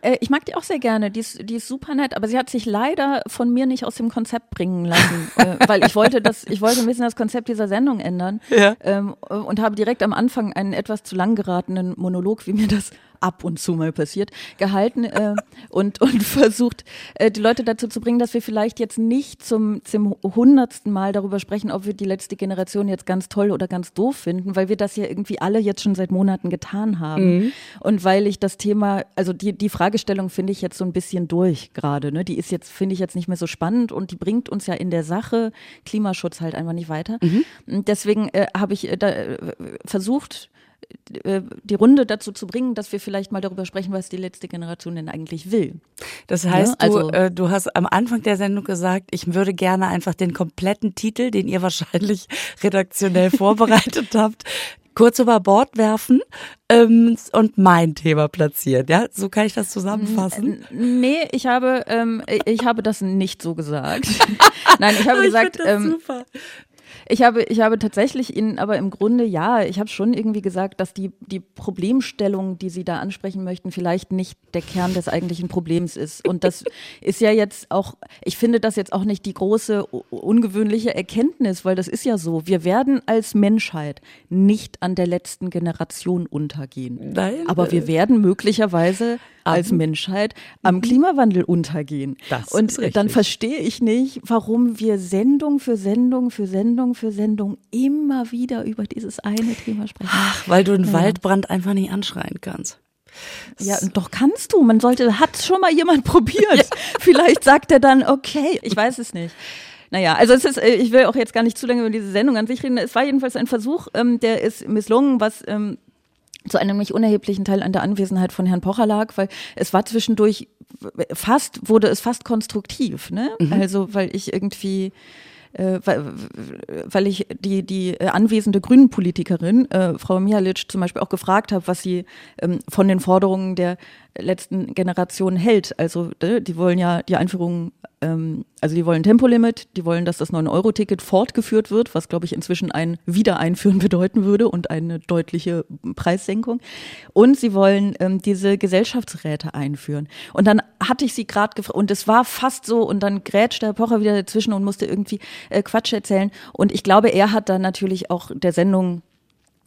Äh, ich mag die auch sehr gerne, die ist, die ist super nett, aber sie hat sich leider von mir nicht aus dem Konzept bringen lassen, (laughs) äh, weil ich wollte das, ich wollte ein bisschen das Konzept dieser Sendung ändern ja. ähm, und habe direkt am Anfang einen etwas zu lang geratenen Monolog, wie mir das ab und zu mal passiert, gehalten äh, und, und (laughs) versucht, äh, die Leute dazu zu bringen, dass wir vielleicht jetzt nicht zum, zum hundertsten Mal darüber sprechen, ob wir die letzte Generation jetzt ganz toll oder ganz doof finden, weil wir das ja irgendwie alle jetzt schon seit Monaten getan haben. Mhm. Und weil ich das Thema, also die, die Fragestellung finde ich jetzt so ein bisschen durch gerade. Ne? Die ist jetzt, finde ich jetzt nicht mehr so spannend und die bringt uns ja in der Sache Klimaschutz halt einfach nicht weiter. Mhm. Deswegen äh, habe ich äh, da, äh, versucht, die Runde dazu zu bringen, dass wir vielleicht mal darüber sprechen, was die letzte Generation denn eigentlich will. Das heißt, ja, also, du, äh, du hast am Anfang der Sendung gesagt, ich würde gerne einfach den kompletten Titel, den ihr (laughs) wahrscheinlich redaktionell vorbereitet (laughs) habt, kurz über Bord werfen ähm, und mein Thema platzieren. Ja, so kann ich das zusammenfassen. Nee, ich habe ähm, ich habe das nicht so gesagt. (laughs) Nein, ich habe gesagt, ähm, super. Ich habe, ich habe tatsächlich Ihnen aber im Grunde, ja, ich habe schon irgendwie gesagt, dass die, die Problemstellung, die Sie da ansprechen möchten, vielleicht nicht der Kern des eigentlichen Problems ist. Und das (laughs) ist ja jetzt auch, ich finde das jetzt auch nicht die große, ungewöhnliche Erkenntnis, weil das ist ja so. Wir werden als Menschheit nicht an der letzten Generation untergehen. Nein. Aber wir werden möglicherweise als Menschheit am mhm. Klimawandel untergehen. Das und dann verstehe ich nicht, warum wir Sendung für Sendung für Sendung für Sendung immer wieder über dieses eine Thema sprechen. Ach, weil du einen ja. Waldbrand einfach nicht anschreien kannst. Ja, doch kannst du. Man sollte, hat schon mal jemand (laughs) probiert. Ja. Vielleicht sagt er dann, okay, ich weiß es nicht. Naja, also es ist, äh, ich will auch jetzt gar nicht zu lange über diese Sendung an sich reden. Es war jedenfalls ein Versuch, ähm, der ist misslungen, was ähm, zu einem nicht unerheblichen Teil an der Anwesenheit von Herrn Pocher lag, weil es war zwischendurch fast, wurde es fast konstruktiv, ne? Mhm. Also, weil ich irgendwie äh, weil, weil ich die, die äh, anwesende Grünen-Politikerin, äh, Frau Mihalic, zum Beispiel auch gefragt habe, was sie ähm, von den Forderungen der letzten Generation hält. Also äh, die wollen ja die Einführung, ähm, also die wollen Tempolimit, die wollen, dass das 9-Euro-Ticket fortgeführt wird, was glaube ich inzwischen ein Wiedereinführen (laughs) bedeuten würde und eine deutliche Preissenkung. Und sie wollen ähm, diese Gesellschaftsräte einführen. Und dann hatte ich sie gerade gefragt, und es war fast so, und dann grätscht der Pocher wieder dazwischen und musste irgendwie äh, Quatsch erzählen. Und ich glaube, er hat dann natürlich auch der Sendung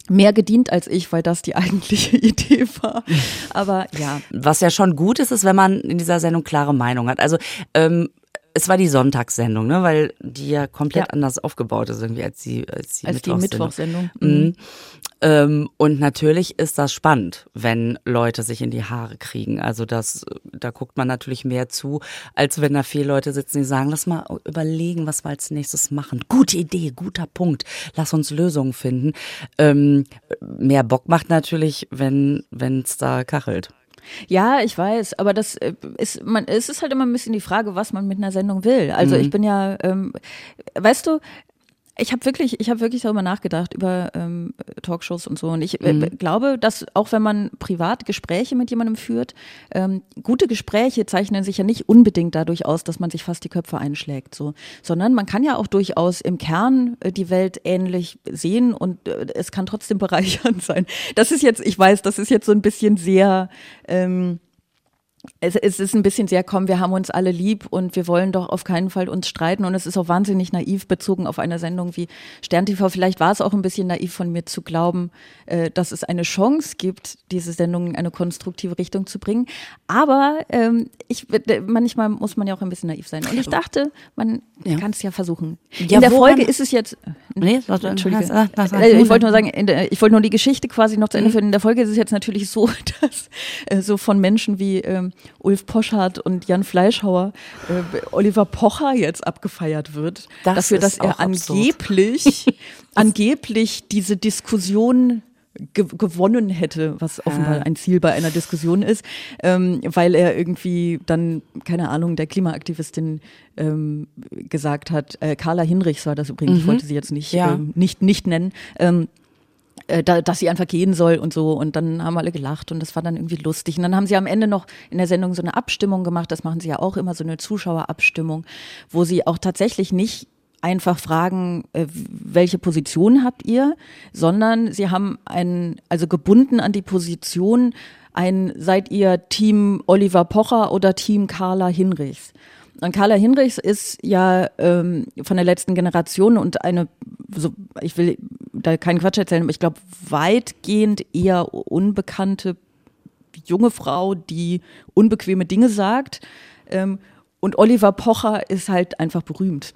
mehr gedient als ich, weil das die (laughs) eigentliche Idee war. Aber ja. Was ja schon gut ist, ist, wenn man in dieser Sendung klare Meinung hat. Also ähm, es war die Sonntagssendung, ne, weil die ja komplett ja. anders aufgebaut ist irgendwie als die als die als Mittwochssendung. Die Mittwochssendung. Mhm. mhm. Ähm, und natürlich ist das spannend, wenn Leute sich in die Haare kriegen. Also das, da guckt man natürlich mehr zu, als wenn da vier Leute sitzen, die sagen, lass mal überlegen, was wir als nächstes machen. Gute Idee, guter Punkt. Lass uns Lösungen finden. Ähm, mehr Bock macht natürlich, wenn es da kachelt. Ja, ich weiß, aber das äh, ist, man, es ist halt immer ein bisschen die Frage, was man mit einer Sendung will. Also mhm. ich bin ja, ähm, weißt du, ich habe wirklich, ich habe wirklich darüber nachgedacht über ähm, Talkshows und so. Und ich äh, mhm. glaube, dass auch wenn man privat Gespräche mit jemandem führt, ähm, gute Gespräche zeichnen sich ja nicht unbedingt dadurch aus, dass man sich fast die Köpfe einschlägt, so, sondern man kann ja auch durchaus im Kern äh, die Welt ähnlich sehen und äh, es kann trotzdem bereichernd (laughs) sein. Das ist jetzt, ich weiß, das ist jetzt so ein bisschen sehr ähm, es, es ist ein bisschen sehr, komm, wir haben uns alle lieb und wir wollen doch auf keinen Fall uns streiten. Und es ist auch wahnsinnig naiv bezogen auf eine Sendung wie Stern TV. Vielleicht war es auch ein bisschen naiv von mir zu glauben, äh, dass es eine Chance gibt, diese Sendung in eine konstruktive Richtung zu bringen. Aber ähm, ich, manchmal muss man ja auch ein bisschen naiv sein. Und ich dachte, man ja. kann es ja versuchen. Ja, in der Folge ist es jetzt. Nee, was, Entschuldige. Was, was, was, äh, ich wollte nur sagen, der, ich wollte nur die Geschichte quasi noch zu Ende mhm. führen. In der Folge ist es jetzt natürlich so, (laughs) dass äh, so von Menschen wie ähm, Ulf Poschardt und Jan Fleischhauer äh, Oliver Pocher jetzt abgefeiert wird. Das dafür, dass er angeblich, (laughs) angeblich diese Diskussion ge gewonnen hätte, was offenbar ein Ziel bei einer Diskussion ist, ähm, weil er irgendwie dann, keine Ahnung, der Klimaaktivistin ähm, gesagt hat, äh, Carla Hinrichs war das übrigens, mhm. ich wollte sie jetzt nicht, ja. ähm, nicht, nicht nennen, ähm, äh, da, dass sie einfach gehen soll und so. Und dann haben alle gelacht und das war dann irgendwie lustig. Und dann haben sie am Ende noch in der Sendung so eine Abstimmung gemacht. Das machen sie ja auch immer, so eine Zuschauerabstimmung, wo sie auch tatsächlich nicht einfach fragen, äh, welche Position habt ihr, sondern sie haben einen, also gebunden an die Position, ein, seid ihr Team Oliver Pocher oder Team Carla Hinrichs? Und Carla Hinrichs ist ja ähm, von der letzten Generation und eine, so, ich will da keinen Quatsch erzählen, aber ich glaube, weitgehend eher unbekannte junge Frau, die unbequeme Dinge sagt. Ähm, und Oliver Pocher ist halt einfach berühmt.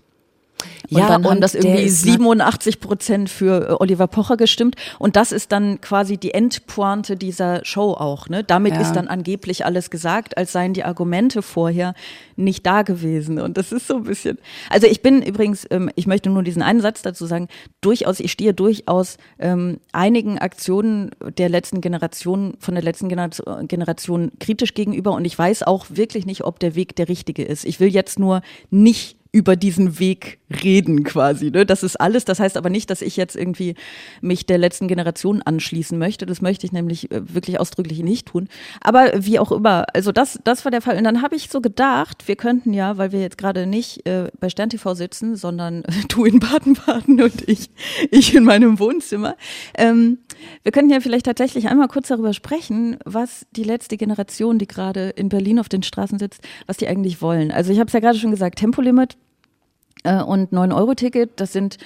Und ja, dann haben das irgendwie 87 Prozent für äh, Oliver Pocher gestimmt. Und das ist dann quasi die Endpointe dieser Show auch. Ne? Damit ja. ist dann angeblich alles gesagt, als seien die Argumente vorher nicht da gewesen. Und das ist so ein bisschen. Also ich bin übrigens, ähm, ich möchte nur diesen einen Satz dazu sagen, durchaus, ich stehe durchaus ähm, einigen Aktionen der letzten Generation, von der letzten Generation, Generation kritisch gegenüber. Und ich weiß auch wirklich nicht, ob der Weg der richtige ist. Ich will jetzt nur nicht über diesen Weg reden quasi. Ne? Das ist alles. Das heißt aber nicht, dass ich jetzt irgendwie mich der letzten Generation anschließen möchte. Das möchte ich nämlich äh, wirklich ausdrücklich nicht tun. Aber wie auch immer, also das, das war der Fall. Und dann habe ich so gedacht, wir könnten ja, weil wir jetzt gerade nicht äh, bei Stern TV sitzen, sondern (laughs) du in Baden-Baden und ich, ich in meinem Wohnzimmer, ähm, wir könnten ja vielleicht tatsächlich einmal kurz darüber sprechen, was die letzte Generation, die gerade in Berlin auf den Straßen sitzt, was die eigentlich wollen. Also ich habe es ja gerade schon gesagt, Tempolimit äh, und 9-Euro-Ticket, das sind,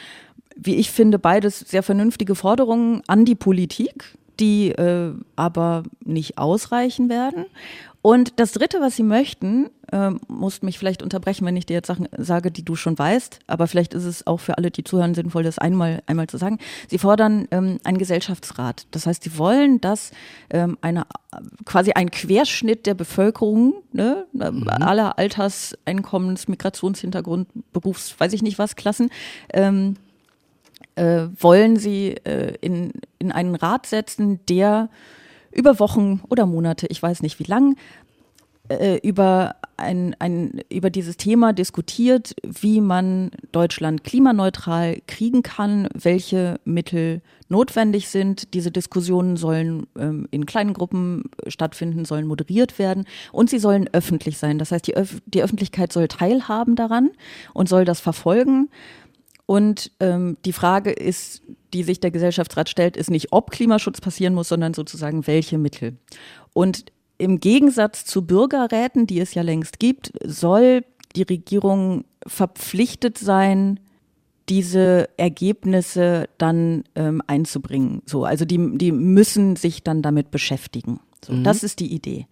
wie ich finde, beides sehr vernünftige Forderungen an die Politik die äh, aber nicht ausreichen werden. Und das Dritte, was sie möchten, äh, musst mich vielleicht unterbrechen, wenn ich dir jetzt Sachen sage, die du schon weißt, aber vielleicht ist es auch für alle, die zuhören, sinnvoll, das einmal, einmal zu sagen. Sie fordern ähm, einen Gesellschaftsrat. Das heißt, sie wollen, dass ähm, eine, quasi ein Querschnitt der Bevölkerung, ne, mhm. aller Alters, Einkommens, Migrationshintergrund, Berufs, weiß ich nicht was, Klassen, ähm, äh, wollen sie äh, in, in einen Rat setzen, der über Wochen oder Monate, ich weiß nicht wie lang, äh, über, ein, ein, über dieses Thema diskutiert, wie man Deutschland klimaneutral kriegen kann, welche Mittel notwendig sind. Diese Diskussionen sollen ähm, in kleinen Gruppen stattfinden, sollen moderiert werden und sie sollen öffentlich sein. Das heißt, die, Öf die Öffentlichkeit soll teilhaben daran und soll das verfolgen. Und ähm, die Frage ist, die sich der Gesellschaftsrat stellt, ist nicht, ob Klimaschutz passieren muss, sondern sozusagen welche Mittel. Und im Gegensatz zu Bürgerräten, die es ja längst gibt, soll die Regierung verpflichtet sein, diese Ergebnisse dann ähm, einzubringen. So, also die, die müssen sich dann damit beschäftigen. So, mhm. Das ist die Idee.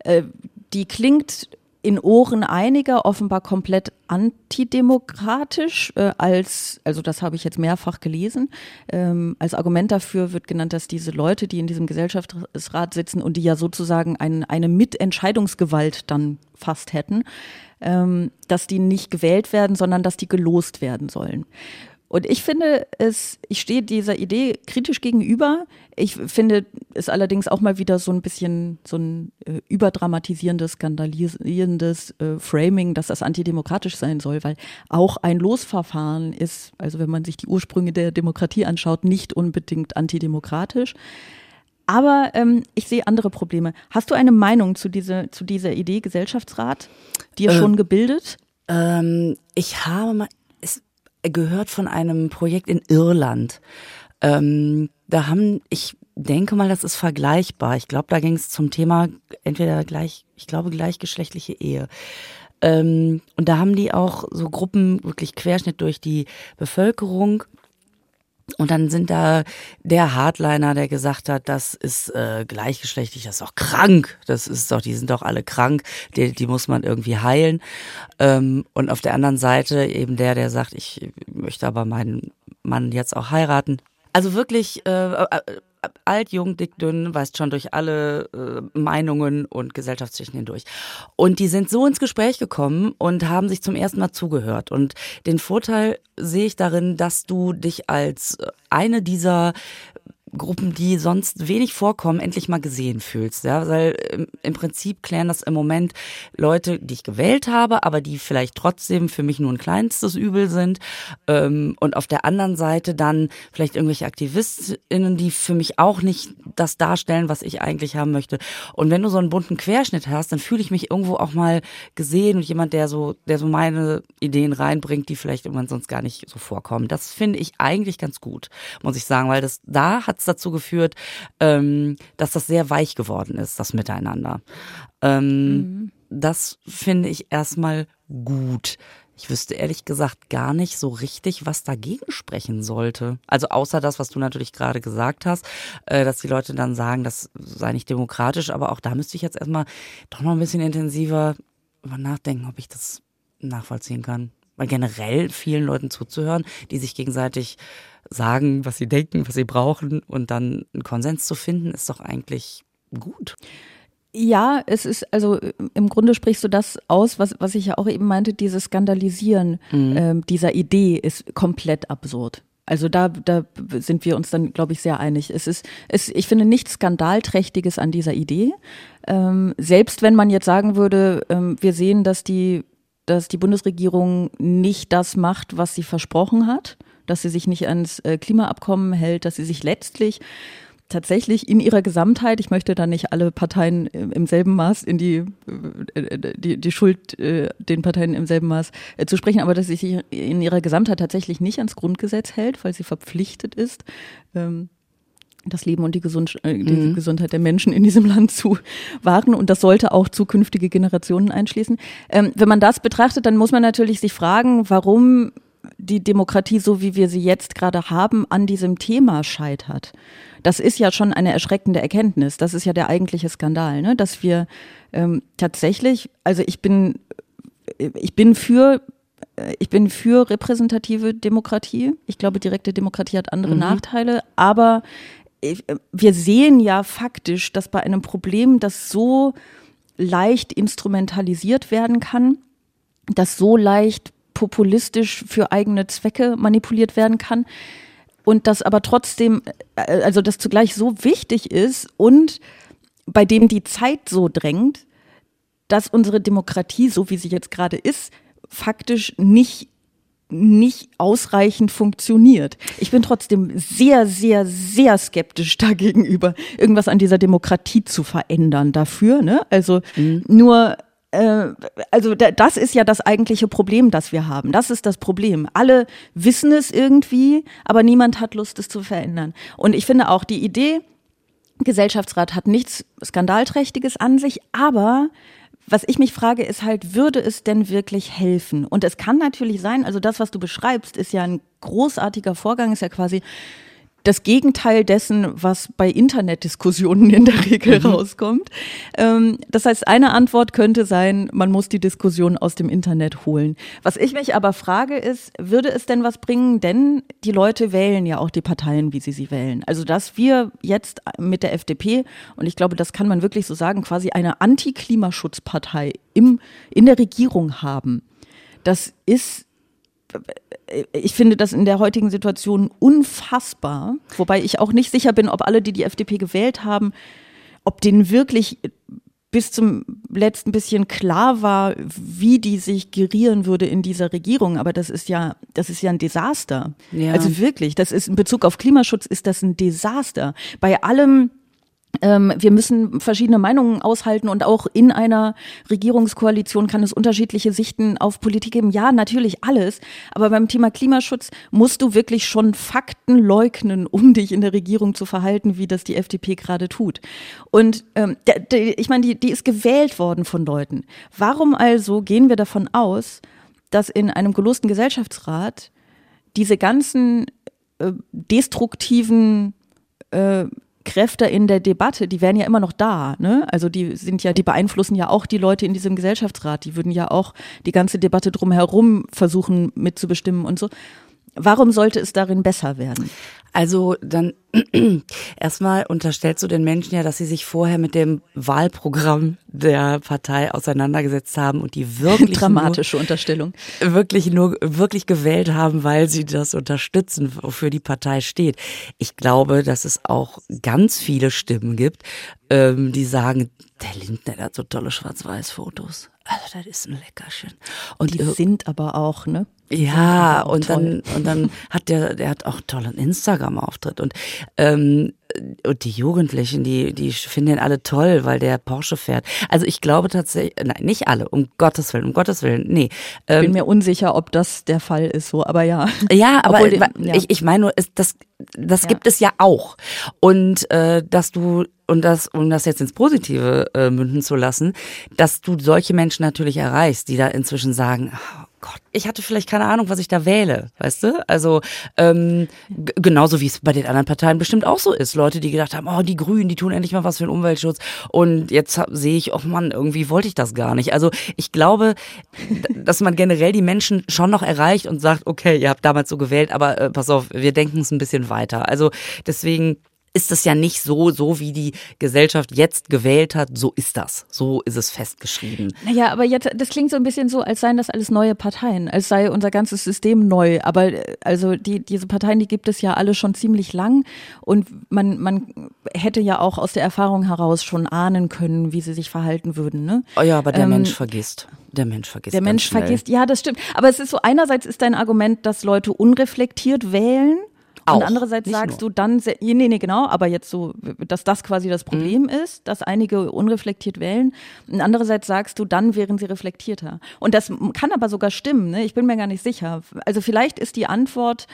Äh, die klingt in Ohren einiger offenbar komplett antidemokratisch äh, als, also das habe ich jetzt mehrfach gelesen, ähm, als Argument dafür wird genannt, dass diese Leute, die in diesem Gesellschaftsrat sitzen und die ja sozusagen ein, eine Mitentscheidungsgewalt dann fast hätten, ähm, dass die nicht gewählt werden, sondern dass die gelost werden sollen. Und ich finde es, ich stehe dieser Idee kritisch gegenüber. Ich finde es allerdings auch mal wieder so ein bisschen so ein äh, überdramatisierendes, skandalisierendes äh, Framing, dass das antidemokratisch sein soll, weil auch ein Losverfahren ist, also wenn man sich die Ursprünge der Demokratie anschaut, nicht unbedingt antidemokratisch. Aber ähm, ich sehe andere Probleme. Hast du eine Meinung zu, diese, zu dieser Idee Gesellschaftsrat? Dir äh, schon gebildet? Ähm, ich habe mal, gehört von einem Projekt in Irland. Ähm, da haben, ich denke mal, das ist vergleichbar. Ich glaube, da ging es zum Thema entweder gleich, ich glaube, gleichgeschlechtliche Ehe. Ähm, und da haben die auch so Gruppen wirklich Querschnitt durch die Bevölkerung und dann sind da der Hardliner, der gesagt hat, das ist äh, gleichgeschlechtlich, das ist doch krank. Das ist doch, die sind doch alle krank, die, die muss man irgendwie heilen. Ähm, und auf der anderen Seite eben der, der sagt, ich möchte aber meinen Mann jetzt auch heiraten. Also wirklich äh, äh alt, jung, dick, dünn, weist schon durch alle äh, Meinungen und Gesellschaftsschichten hindurch. Und die sind so ins Gespräch gekommen und haben sich zum ersten Mal zugehört. Und den Vorteil sehe ich darin, dass du dich als eine dieser Gruppen, die sonst wenig vorkommen, endlich mal gesehen fühlst. Ja, weil ähm, im Prinzip klären das im Moment Leute, die ich gewählt habe, aber die vielleicht trotzdem für mich nur ein kleinstes Übel sind. Ähm, und auf der anderen Seite dann vielleicht irgendwelche AktivistInnen, die für mich auch nicht das darstellen, was ich eigentlich haben möchte. Und wenn du so einen bunten Querschnitt hast, dann fühle ich mich irgendwo auch mal gesehen und jemand, der so, der so meine Ideen reinbringt, die vielleicht irgendwann sonst gar nicht so vorkommen. Das finde ich eigentlich ganz gut, muss ich sagen, weil das da hat es dazu geführt, ähm, dass das sehr weich geworden ist, das Miteinander. Ähm, mhm. Das finde ich erstmal gut. Ich wüsste ehrlich gesagt gar nicht so richtig, was dagegen sprechen sollte. Also außer das, was du natürlich gerade gesagt hast, äh, dass die Leute dann sagen, das sei nicht demokratisch, aber auch da müsste ich jetzt erstmal doch noch ein bisschen intensiver über nachdenken, ob ich das nachvollziehen kann. Weil generell vielen Leuten zuzuhören, die sich gegenseitig sagen, was sie denken, was sie brauchen und dann einen Konsens zu finden, ist doch eigentlich gut. Ja, es ist, also im Grunde sprichst du das aus, was, was ich ja auch eben meinte, dieses Skandalisieren mhm. ähm, dieser Idee ist komplett absurd. Also da, da sind wir uns dann, glaube ich, sehr einig. Es ist, es, ich finde nichts Skandalträchtiges an dieser Idee. Ähm, selbst wenn man jetzt sagen würde, ähm, wir sehen, dass die, dass die Bundesregierung nicht das macht, was sie versprochen hat, dass sie sich nicht ans äh, Klimaabkommen hält, dass sie sich letztlich tatsächlich in ihrer Gesamtheit, ich möchte da nicht alle Parteien im selben Maß in die, äh, die, die Schuld äh, den Parteien im selben Maß zu sprechen, aber dass sie sich in ihrer Gesamtheit tatsächlich nicht ans Grundgesetz hält, weil sie verpflichtet ist, ähm, das Leben und die, Gesund die mhm. Gesundheit der Menschen in diesem (laughs) Land zu wahren. Und das sollte auch zukünftige Generationen einschließen. Ähm, wenn man das betrachtet, dann muss man natürlich sich fragen, warum die Demokratie, so wie wir sie jetzt gerade haben, an diesem Thema scheitert. Das ist ja schon eine erschreckende Erkenntnis. Das ist ja der eigentliche Skandal, ne? dass wir ähm, tatsächlich, also ich bin, ich bin für ich bin für repräsentative Demokratie. Ich glaube, direkte Demokratie hat andere mhm. Nachteile, aber wir sehen ja faktisch, dass bei einem Problem, das so leicht instrumentalisiert werden kann, das so leicht populistisch für eigene Zwecke manipuliert werden kann und das aber trotzdem, äh, also das zugleich so wichtig ist und bei dem die Zeit so drängt, dass unsere Demokratie, so wie sie jetzt gerade ist, faktisch nicht nicht ausreichend funktioniert. Ich bin trotzdem sehr, sehr, sehr skeptisch (laughs) dagegenüber, irgendwas an dieser Demokratie zu verändern dafür. Ne? Also mhm. nur äh, also das ist ja das eigentliche Problem, das wir haben. Das ist das Problem. Alle wissen es irgendwie, aber niemand hat Lust, es zu verändern. Und ich finde auch die Idee, Gesellschaftsrat hat nichts Skandalträchtiges an sich, aber was ich mich frage, ist halt, würde es denn wirklich helfen? Und es kann natürlich sein, also das, was du beschreibst, ist ja ein großartiger Vorgang, ist ja quasi das Gegenteil dessen, was bei Internetdiskussionen in der Regel mhm. rauskommt. Ähm, das heißt, eine Antwort könnte sein, man muss die Diskussion aus dem Internet holen. Was ich mich aber frage ist, würde es denn was bringen? Denn die Leute wählen ja auch die Parteien, wie sie sie wählen. Also, dass wir jetzt mit der FDP, und ich glaube, das kann man wirklich so sagen, quasi eine Anti-Klimaschutzpartei im, in der Regierung haben, das ist ich finde das in der heutigen Situation unfassbar, wobei ich auch nicht sicher bin, ob alle, die die FDP gewählt haben, ob denen wirklich bis zum letzten bisschen klar war, wie die sich gerieren würde in dieser Regierung. Aber das ist ja, das ist ja ein Desaster. Ja. Also wirklich, das ist in Bezug auf Klimaschutz ist das ein Desaster. Bei allem, ähm, wir müssen verschiedene Meinungen aushalten und auch in einer Regierungskoalition kann es unterschiedliche Sichten auf Politik geben. Ja, natürlich alles. Aber beim Thema Klimaschutz musst du wirklich schon Fakten leugnen, um dich in der Regierung zu verhalten, wie das die FDP gerade tut. Und ähm, der, der, ich meine, die, die ist gewählt worden von Leuten. Warum also gehen wir davon aus, dass in einem gelosten Gesellschaftsrat diese ganzen äh, destruktiven äh, Kräfte in der Debatte, die wären ja immer noch da. Ne? Also die sind ja, die beeinflussen ja auch die Leute in diesem Gesellschaftsrat. Die würden ja auch die ganze Debatte drumherum versuchen mitzubestimmen und so. Warum sollte es darin besser werden? Also dann erstmal unterstellst du den Menschen ja, dass sie sich vorher mit dem Wahlprogramm der Partei auseinandergesetzt haben und die wirklich dramatische nur, Unterstellung wirklich nur wirklich gewählt haben, weil sie das unterstützen, wofür die Partei steht. Ich glaube, dass es auch ganz viele Stimmen gibt, ähm, die sagen, der Lindner der hat so tolle Schwarz-Weiß-Fotos. Also das ist ein Leckerchen. Und die sind aber auch, ne? Ja, und dann, und dann hat der, der hat auch tollen Instagram-Auftritt. Und, ähm, und die Jugendlichen, die, die finden ihn alle toll, weil der Porsche fährt. Also ich glaube tatsächlich, nein, nicht alle, um Gottes Willen, um Gottes Willen, nee. Ich bin ähm, mir unsicher, ob das der Fall ist, so, aber ja. Ja, (laughs) aber Obwohl, ja. ich, ich meine nur, das, das ja. gibt es ja auch. Und äh, dass du und das, um das jetzt ins Positive äh, münden zu lassen, dass du solche Menschen natürlich erreichst, die da inzwischen sagen, oh, Gott, ich hatte vielleicht keine Ahnung, was ich da wähle, weißt du? Also ähm, genauso wie es bei den anderen Parteien bestimmt auch so ist. Leute, die gedacht haben, oh, die Grünen, die tun endlich mal was für den Umweltschutz. Und jetzt sehe ich, oh Mann, irgendwie wollte ich das gar nicht. Also ich glaube, dass man generell die Menschen schon noch erreicht und sagt, okay, ihr habt damals so gewählt, aber äh, pass auf, wir denken es ein bisschen weiter. Also deswegen ist es ja nicht so, so wie die Gesellschaft jetzt gewählt hat, so ist das. So ist es festgeschrieben. Naja, aber jetzt, das klingt so ein bisschen so, als seien das alles neue Parteien, als sei unser ganzes System neu. Aber äh, also die, diese Parteien, die gibt es ja alle schon ziemlich lang und man, man hätte ja auch aus der Erfahrung heraus schon ahnen können, wie sie sich verhalten würden. Ne? Oh ja, aber der ähm, Mensch vergisst. Der Mensch vergisst. Der Mensch schnell. vergisst, ja, das stimmt. Aber es ist so, einerseits ist dein Argument, dass Leute unreflektiert wählen auch. Und andererseits sagst nur. du dann, nee, nee, genau, aber jetzt so, dass das quasi das Problem mhm. ist, dass einige unreflektiert wählen. Und andererseits sagst du, dann wären sie reflektierter. Und das kann aber sogar stimmen, ne? ich bin mir gar nicht sicher. Also vielleicht ist die Antwort,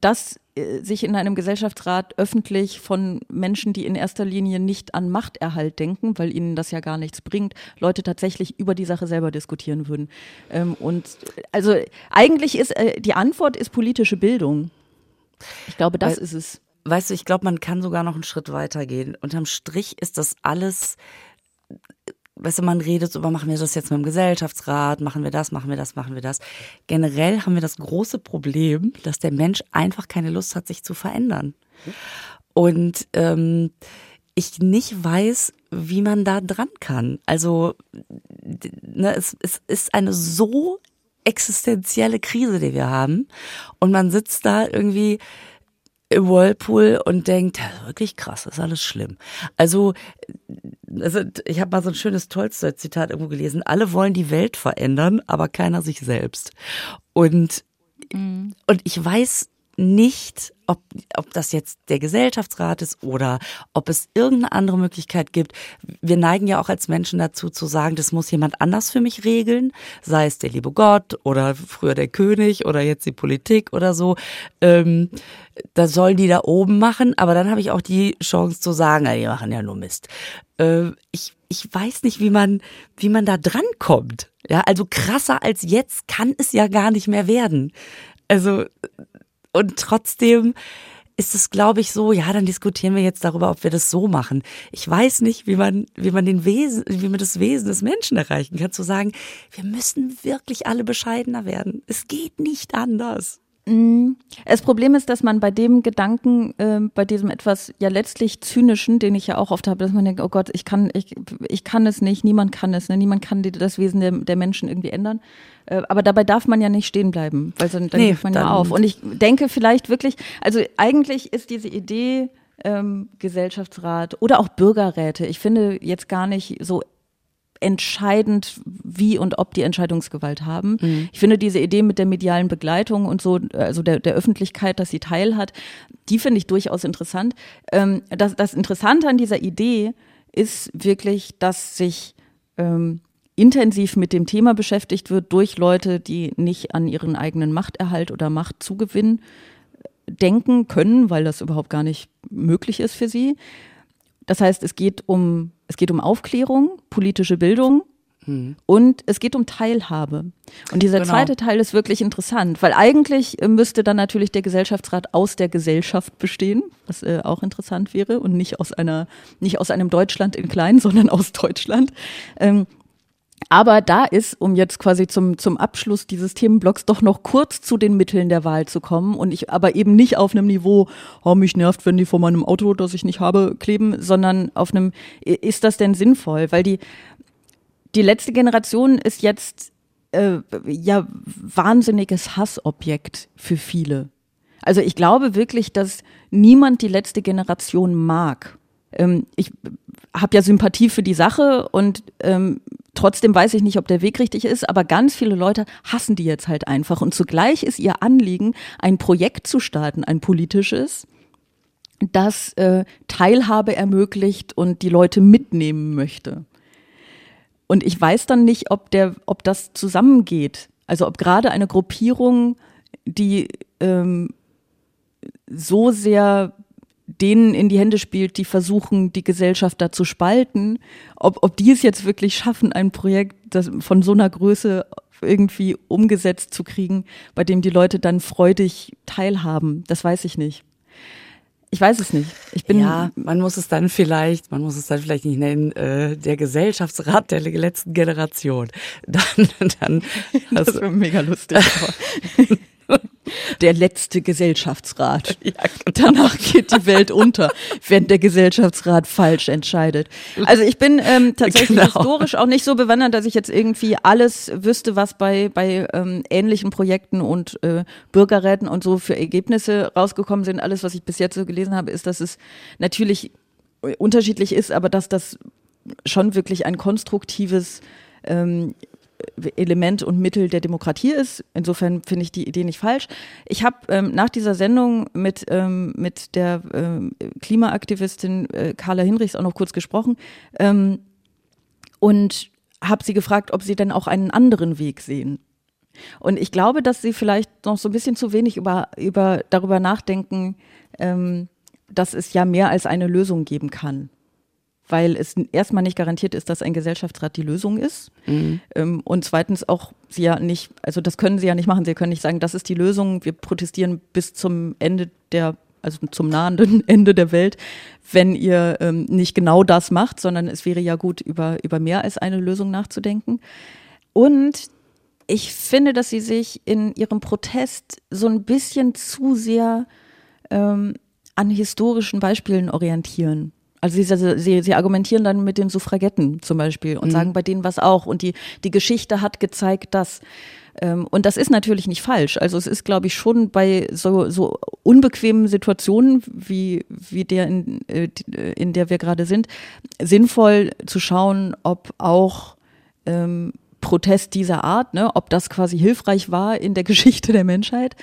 dass äh, sich in einem Gesellschaftsrat öffentlich von Menschen, die in erster Linie nicht an Machterhalt denken, weil ihnen das ja gar nichts bringt, Leute tatsächlich über die Sache selber diskutieren würden. Ähm, und also eigentlich ist äh, die Antwort ist politische Bildung. Ich glaube, das Weil, ist es. Weißt du, ich glaube, man kann sogar noch einen Schritt weiter gehen. Unterm Strich ist das alles weißt du, man redet so über, machen wir das jetzt mit dem Gesellschaftsrat, machen wir das, machen wir das, machen wir das. Generell haben wir das große Problem, dass der Mensch einfach keine Lust hat, sich zu verändern. Und ähm, ich nicht weiß, wie man da dran kann. Also ne, es, es ist eine so existenzielle Krise, die wir haben. Und man sitzt da irgendwie im Whirlpool und denkt, wirklich krass, ist alles schlimm. Also, also ich habe mal so ein schönes Tolstoi-Zitat irgendwo gelesen, alle wollen die Welt verändern, aber keiner sich selbst. Und, mhm. und ich weiß nicht, ob, ob das jetzt der Gesellschaftsrat ist oder ob es irgendeine andere Möglichkeit gibt. Wir neigen ja auch als Menschen dazu zu sagen, das muss jemand anders für mich regeln, sei es der liebe Gott oder früher der König oder jetzt die Politik oder so. Ähm, das sollen die da oben machen, aber dann habe ich auch die Chance zu sagen, die machen ja nur Mist. Äh, ich, ich weiß nicht, wie man, wie man da drankommt. Ja, also krasser als jetzt kann es ja gar nicht mehr werden. Also und trotzdem ist es, glaube ich, so, ja, dann diskutieren wir jetzt darüber, ob wir das so machen. Ich weiß nicht, wie man, wie man den Wesen, wie man das Wesen des Menschen erreichen kann, zu sagen, wir müssen wirklich alle bescheidener werden. Es geht nicht anders. Mhm. Das Problem ist, dass man bei dem Gedanken, äh, bei diesem etwas ja letztlich zynischen, den ich ja auch oft habe, dass man denkt, oh Gott, ich kann, ich, ich kann es nicht, niemand kann es, ne? niemand kann die, das Wesen der, der Menschen irgendwie ändern. Äh, aber dabei darf man ja nicht stehen bleiben, weil dann, dann nee, gibt man ja auf. Und ich denke vielleicht wirklich, also eigentlich ist diese Idee, ähm, Gesellschaftsrat oder auch Bürgerräte, ich finde jetzt gar nicht so entscheidend, wie und ob die Entscheidungsgewalt haben. Mhm. Ich finde diese Idee mit der medialen Begleitung und so, also der, der Öffentlichkeit, dass sie teilhat, die finde ich durchaus interessant. Ähm, das, das Interessante an dieser Idee ist wirklich, dass sich ähm, intensiv mit dem Thema beschäftigt wird durch Leute, die nicht an ihren eigenen Machterhalt oder Machtzugewinn denken können, weil das überhaupt gar nicht möglich ist für sie. Das heißt, es geht um, es geht um Aufklärung, politische Bildung, hm. Und es geht um Teilhabe. Und dieser genau. zweite Teil ist wirklich interessant, weil eigentlich müsste dann natürlich der Gesellschaftsrat aus der Gesellschaft bestehen, was äh, auch interessant wäre und nicht aus einer, nicht aus einem Deutschland in klein, (laughs) sondern aus Deutschland. Ähm, aber da ist, um jetzt quasi zum, zum Abschluss dieses Themenblocks doch noch kurz zu den Mitteln der Wahl zu kommen und ich aber eben nicht auf einem Niveau, oh, mich nervt, wenn die vor meinem Auto, das ich nicht habe, kleben, sondern auf einem, ist das denn sinnvoll? Weil die, die letzte Generation ist jetzt äh, ja wahnsinniges Hassobjekt für viele. Also ich glaube wirklich, dass niemand die letzte Generation mag. Ähm, ich habe ja Sympathie für die Sache und ähm, trotzdem weiß ich nicht, ob der Weg richtig ist, aber ganz viele Leute hassen die jetzt halt einfach. Und zugleich ist ihr Anliegen, ein Projekt zu starten, ein politisches, das äh, Teilhabe ermöglicht und die Leute mitnehmen möchte. Und ich weiß dann nicht, ob der, ob das zusammengeht. Also ob gerade eine Gruppierung, die ähm, so sehr denen in die Hände spielt, die versuchen, die Gesellschaft da zu spalten, ob, ob die es jetzt wirklich schaffen, ein Projekt das von so einer Größe irgendwie umgesetzt zu kriegen, bei dem die Leute dann freudig teilhaben, das weiß ich nicht. Ich weiß es nicht. Ich bin ja, man muss es dann vielleicht, man muss es dann vielleicht nicht nennen, äh, der Gesellschaftsrat der letzten Generation. (laughs) Dann, dann das wäre mega lustig. (laughs) (laughs) der letzte Gesellschaftsrat. Ja, genau. Danach geht die Welt unter, (laughs) wenn der Gesellschaftsrat falsch entscheidet. Also ich bin ähm, tatsächlich genau. historisch auch nicht so bewandert, dass ich jetzt irgendwie alles wüsste, was bei, bei ähm, ähnlichen Projekten und äh, Bürgerräten und so für Ergebnisse rausgekommen sind. Alles, was ich bis jetzt so gelesen habe, ist, dass es natürlich unterschiedlich ist, aber dass das schon wirklich ein konstruktives ähm, Element und Mittel der Demokratie ist. Insofern finde ich die Idee nicht falsch. Ich habe ähm, nach dieser Sendung mit, ähm, mit der ähm, Klimaaktivistin äh, Carla Hinrichs auch noch kurz gesprochen ähm, und habe sie gefragt, ob sie denn auch einen anderen Weg sehen. Und ich glaube, dass sie vielleicht noch so ein bisschen zu wenig über, über, darüber nachdenken, ähm, dass es ja mehr als eine Lösung geben kann. Weil es erstmal nicht garantiert ist, dass ein Gesellschaftsrat die Lösung ist. Mhm. Ähm, und zweitens auch sie ja nicht, also das können sie ja nicht machen. Sie können nicht sagen, das ist die Lösung, wir protestieren bis zum Ende der also zum nahenden (laughs) Ende der Welt, wenn ihr ähm, nicht genau das macht, sondern es wäre ja gut, über, über mehr als eine Lösung nachzudenken. Und ich finde, dass sie sich in ihrem Protest so ein bisschen zu sehr ähm, an historischen Beispielen orientieren. Also sie, sie, sie argumentieren dann mit den Suffragetten zum Beispiel und mhm. sagen bei denen was auch. Und die, die Geschichte hat gezeigt, dass. Ähm, und das ist natürlich nicht falsch. Also es ist, glaube ich, schon bei so, so unbequemen Situationen wie, wie der, in, äh, in der wir gerade sind, sinnvoll zu schauen, ob auch ähm, Protest dieser Art, ne, ob das quasi hilfreich war in der (laughs) Geschichte der Menschheit.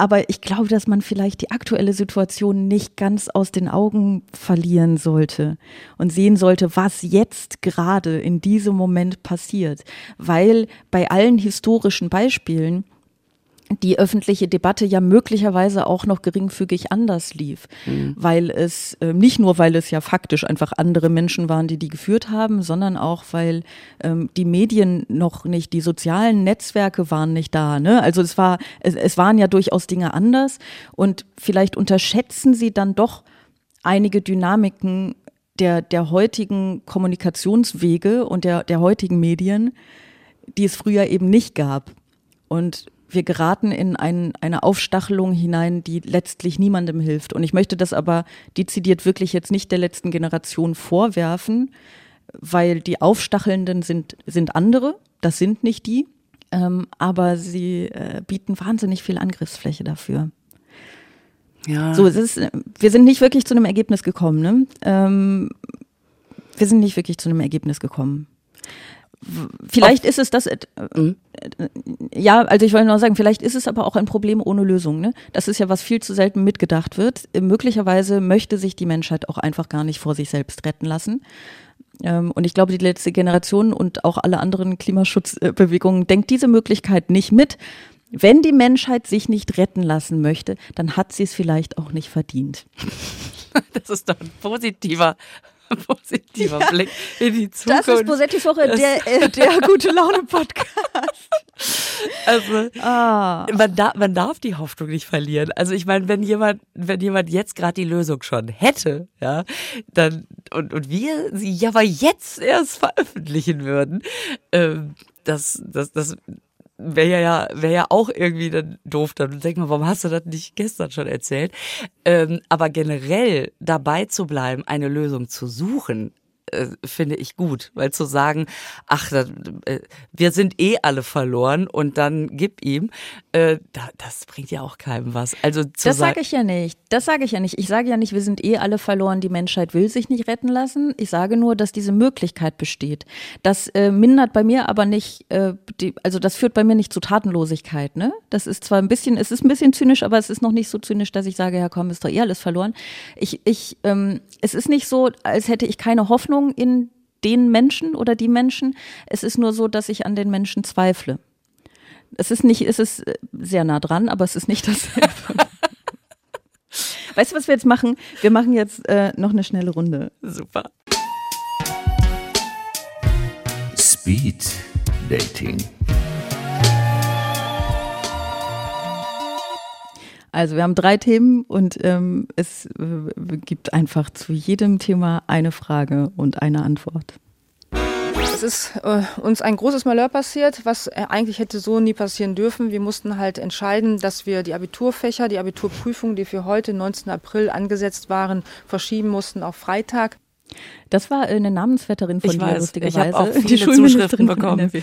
Aber ich glaube, dass man vielleicht die aktuelle Situation nicht ganz aus den Augen verlieren sollte und sehen sollte, was jetzt gerade in diesem Moment passiert. Weil bei allen historischen Beispielen die öffentliche Debatte ja möglicherweise auch noch geringfügig anders lief, mhm. weil es äh, nicht nur, weil es ja faktisch einfach andere Menschen waren, die die geführt haben, sondern auch, weil ähm, die Medien noch nicht, die sozialen Netzwerke waren nicht da. Ne? Also es war, es, es waren ja durchaus Dinge anders und vielleicht unterschätzen sie dann doch einige Dynamiken der, der heutigen Kommunikationswege und der, der heutigen Medien, die es früher eben nicht gab. Und wir geraten in ein, eine Aufstachelung hinein, die letztlich niemandem hilft. Und ich möchte das aber dezidiert wirklich jetzt nicht der letzten Generation vorwerfen, weil die Aufstachelnden sind, sind andere, das sind nicht die, ähm, aber sie äh, bieten wahnsinnig viel Angriffsfläche dafür. Ja. So, es ist, wir sind nicht wirklich zu einem Ergebnis gekommen. Ne? Ähm, wir sind nicht wirklich zu einem Ergebnis gekommen. Vielleicht Auf, ist es das, äh, mhm. ja, also ich wollte nur sagen, vielleicht ist es aber auch ein Problem ohne Lösung. Ne? Das ist ja, was viel zu selten mitgedacht wird. Möglicherweise möchte sich die Menschheit auch einfach gar nicht vor sich selbst retten lassen. Ähm, und ich glaube, die letzte Generation und auch alle anderen Klimaschutzbewegungen denkt diese Möglichkeit nicht mit. Wenn die Menschheit sich nicht retten lassen möchte, dann hat sie es vielleicht auch nicht verdient. (laughs) Das ist doch ein positiver (laughs) positiver ja, Blick in die Zukunft. Das ist Bosettis Woche, der, äh, (laughs) der gute Laune Podcast. Also ah. man, da, man darf die Hoffnung nicht verlieren. Also ich meine, wenn jemand, wenn jemand jetzt gerade die Lösung schon hätte, ja, dann und, und wir sie ja aber jetzt erst veröffentlichen würden, ähm, das, das, das wäre ja, wäre ja auch irgendwie dann doof. Dann denk mal, warum hast du das nicht gestern schon erzählt? Ähm, aber generell dabei zu bleiben, eine Lösung zu suchen, äh, finde ich gut, weil zu sagen, ach, das, äh, wir sind eh alle verloren und dann gib ihm, äh, da, das bringt ja auch keinem was. Also das sage ich ja nicht. Das sage ich ja nicht. Ich sage ja nicht, wir sind eh alle verloren. Die Menschheit will sich nicht retten lassen. Ich sage nur, dass diese Möglichkeit besteht. Das äh, mindert bei mir aber nicht, äh, die, also das führt bei mir nicht zu Tatenlosigkeit. Ne? Das ist zwar ein bisschen, es ist ein bisschen zynisch, aber es ist noch nicht so zynisch, dass ich sage, ja komm, ist doch eh alles verloren. Ich, ich, ähm, es ist nicht so, als hätte ich keine Hoffnung Hoffnung in den Menschen oder die Menschen. Es ist nur so, dass ich an den Menschen zweifle. Es ist nicht, es ist äh, sehr nah dran, aber es ist nicht dasselbe. (laughs) weißt du, was wir jetzt machen? Wir machen jetzt äh, noch eine schnelle Runde. Super. Speed Dating. Also wir haben drei Themen und ähm, es äh, gibt einfach zu jedem Thema eine Frage und eine Antwort. Es ist äh, uns ein großes Malheur passiert, was äh, eigentlich hätte so nie passieren dürfen. Wir mussten halt entscheiden, dass wir die Abiturfächer, die Abiturprüfungen, die für heute, 19. April, angesetzt waren, verschieben mussten auf Freitag. Das war eine Namensvetterin von ich dir, weiß, lustigerweise. Ich habe auch (laughs) viele die Schulministerin bekommen. (laughs)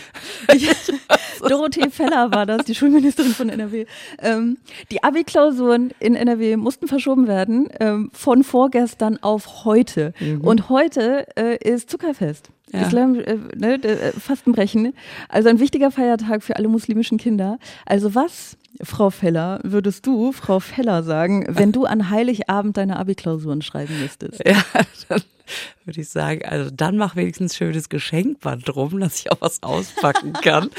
(laughs) Dorothee Feller war das, die Schulministerin von NRW. Ähm, die Abi-Klausuren in NRW mussten verschoben werden ähm, von vorgestern auf heute. Mhm. Und heute äh, ist Zuckerfest. Ja. Islam, äh, ne, äh, Fastenbrechen. Also ein wichtiger Feiertag für alle muslimischen Kinder. Also was, Frau Feller, würdest du, Frau Feller, sagen, wenn du an Heiligabend deine Abi-Klausuren schreiben müsstest? Ja, dann würde ich sagen, also dann mach wenigstens schönes Geschenkband drum, dass ich auch was auspacken kann.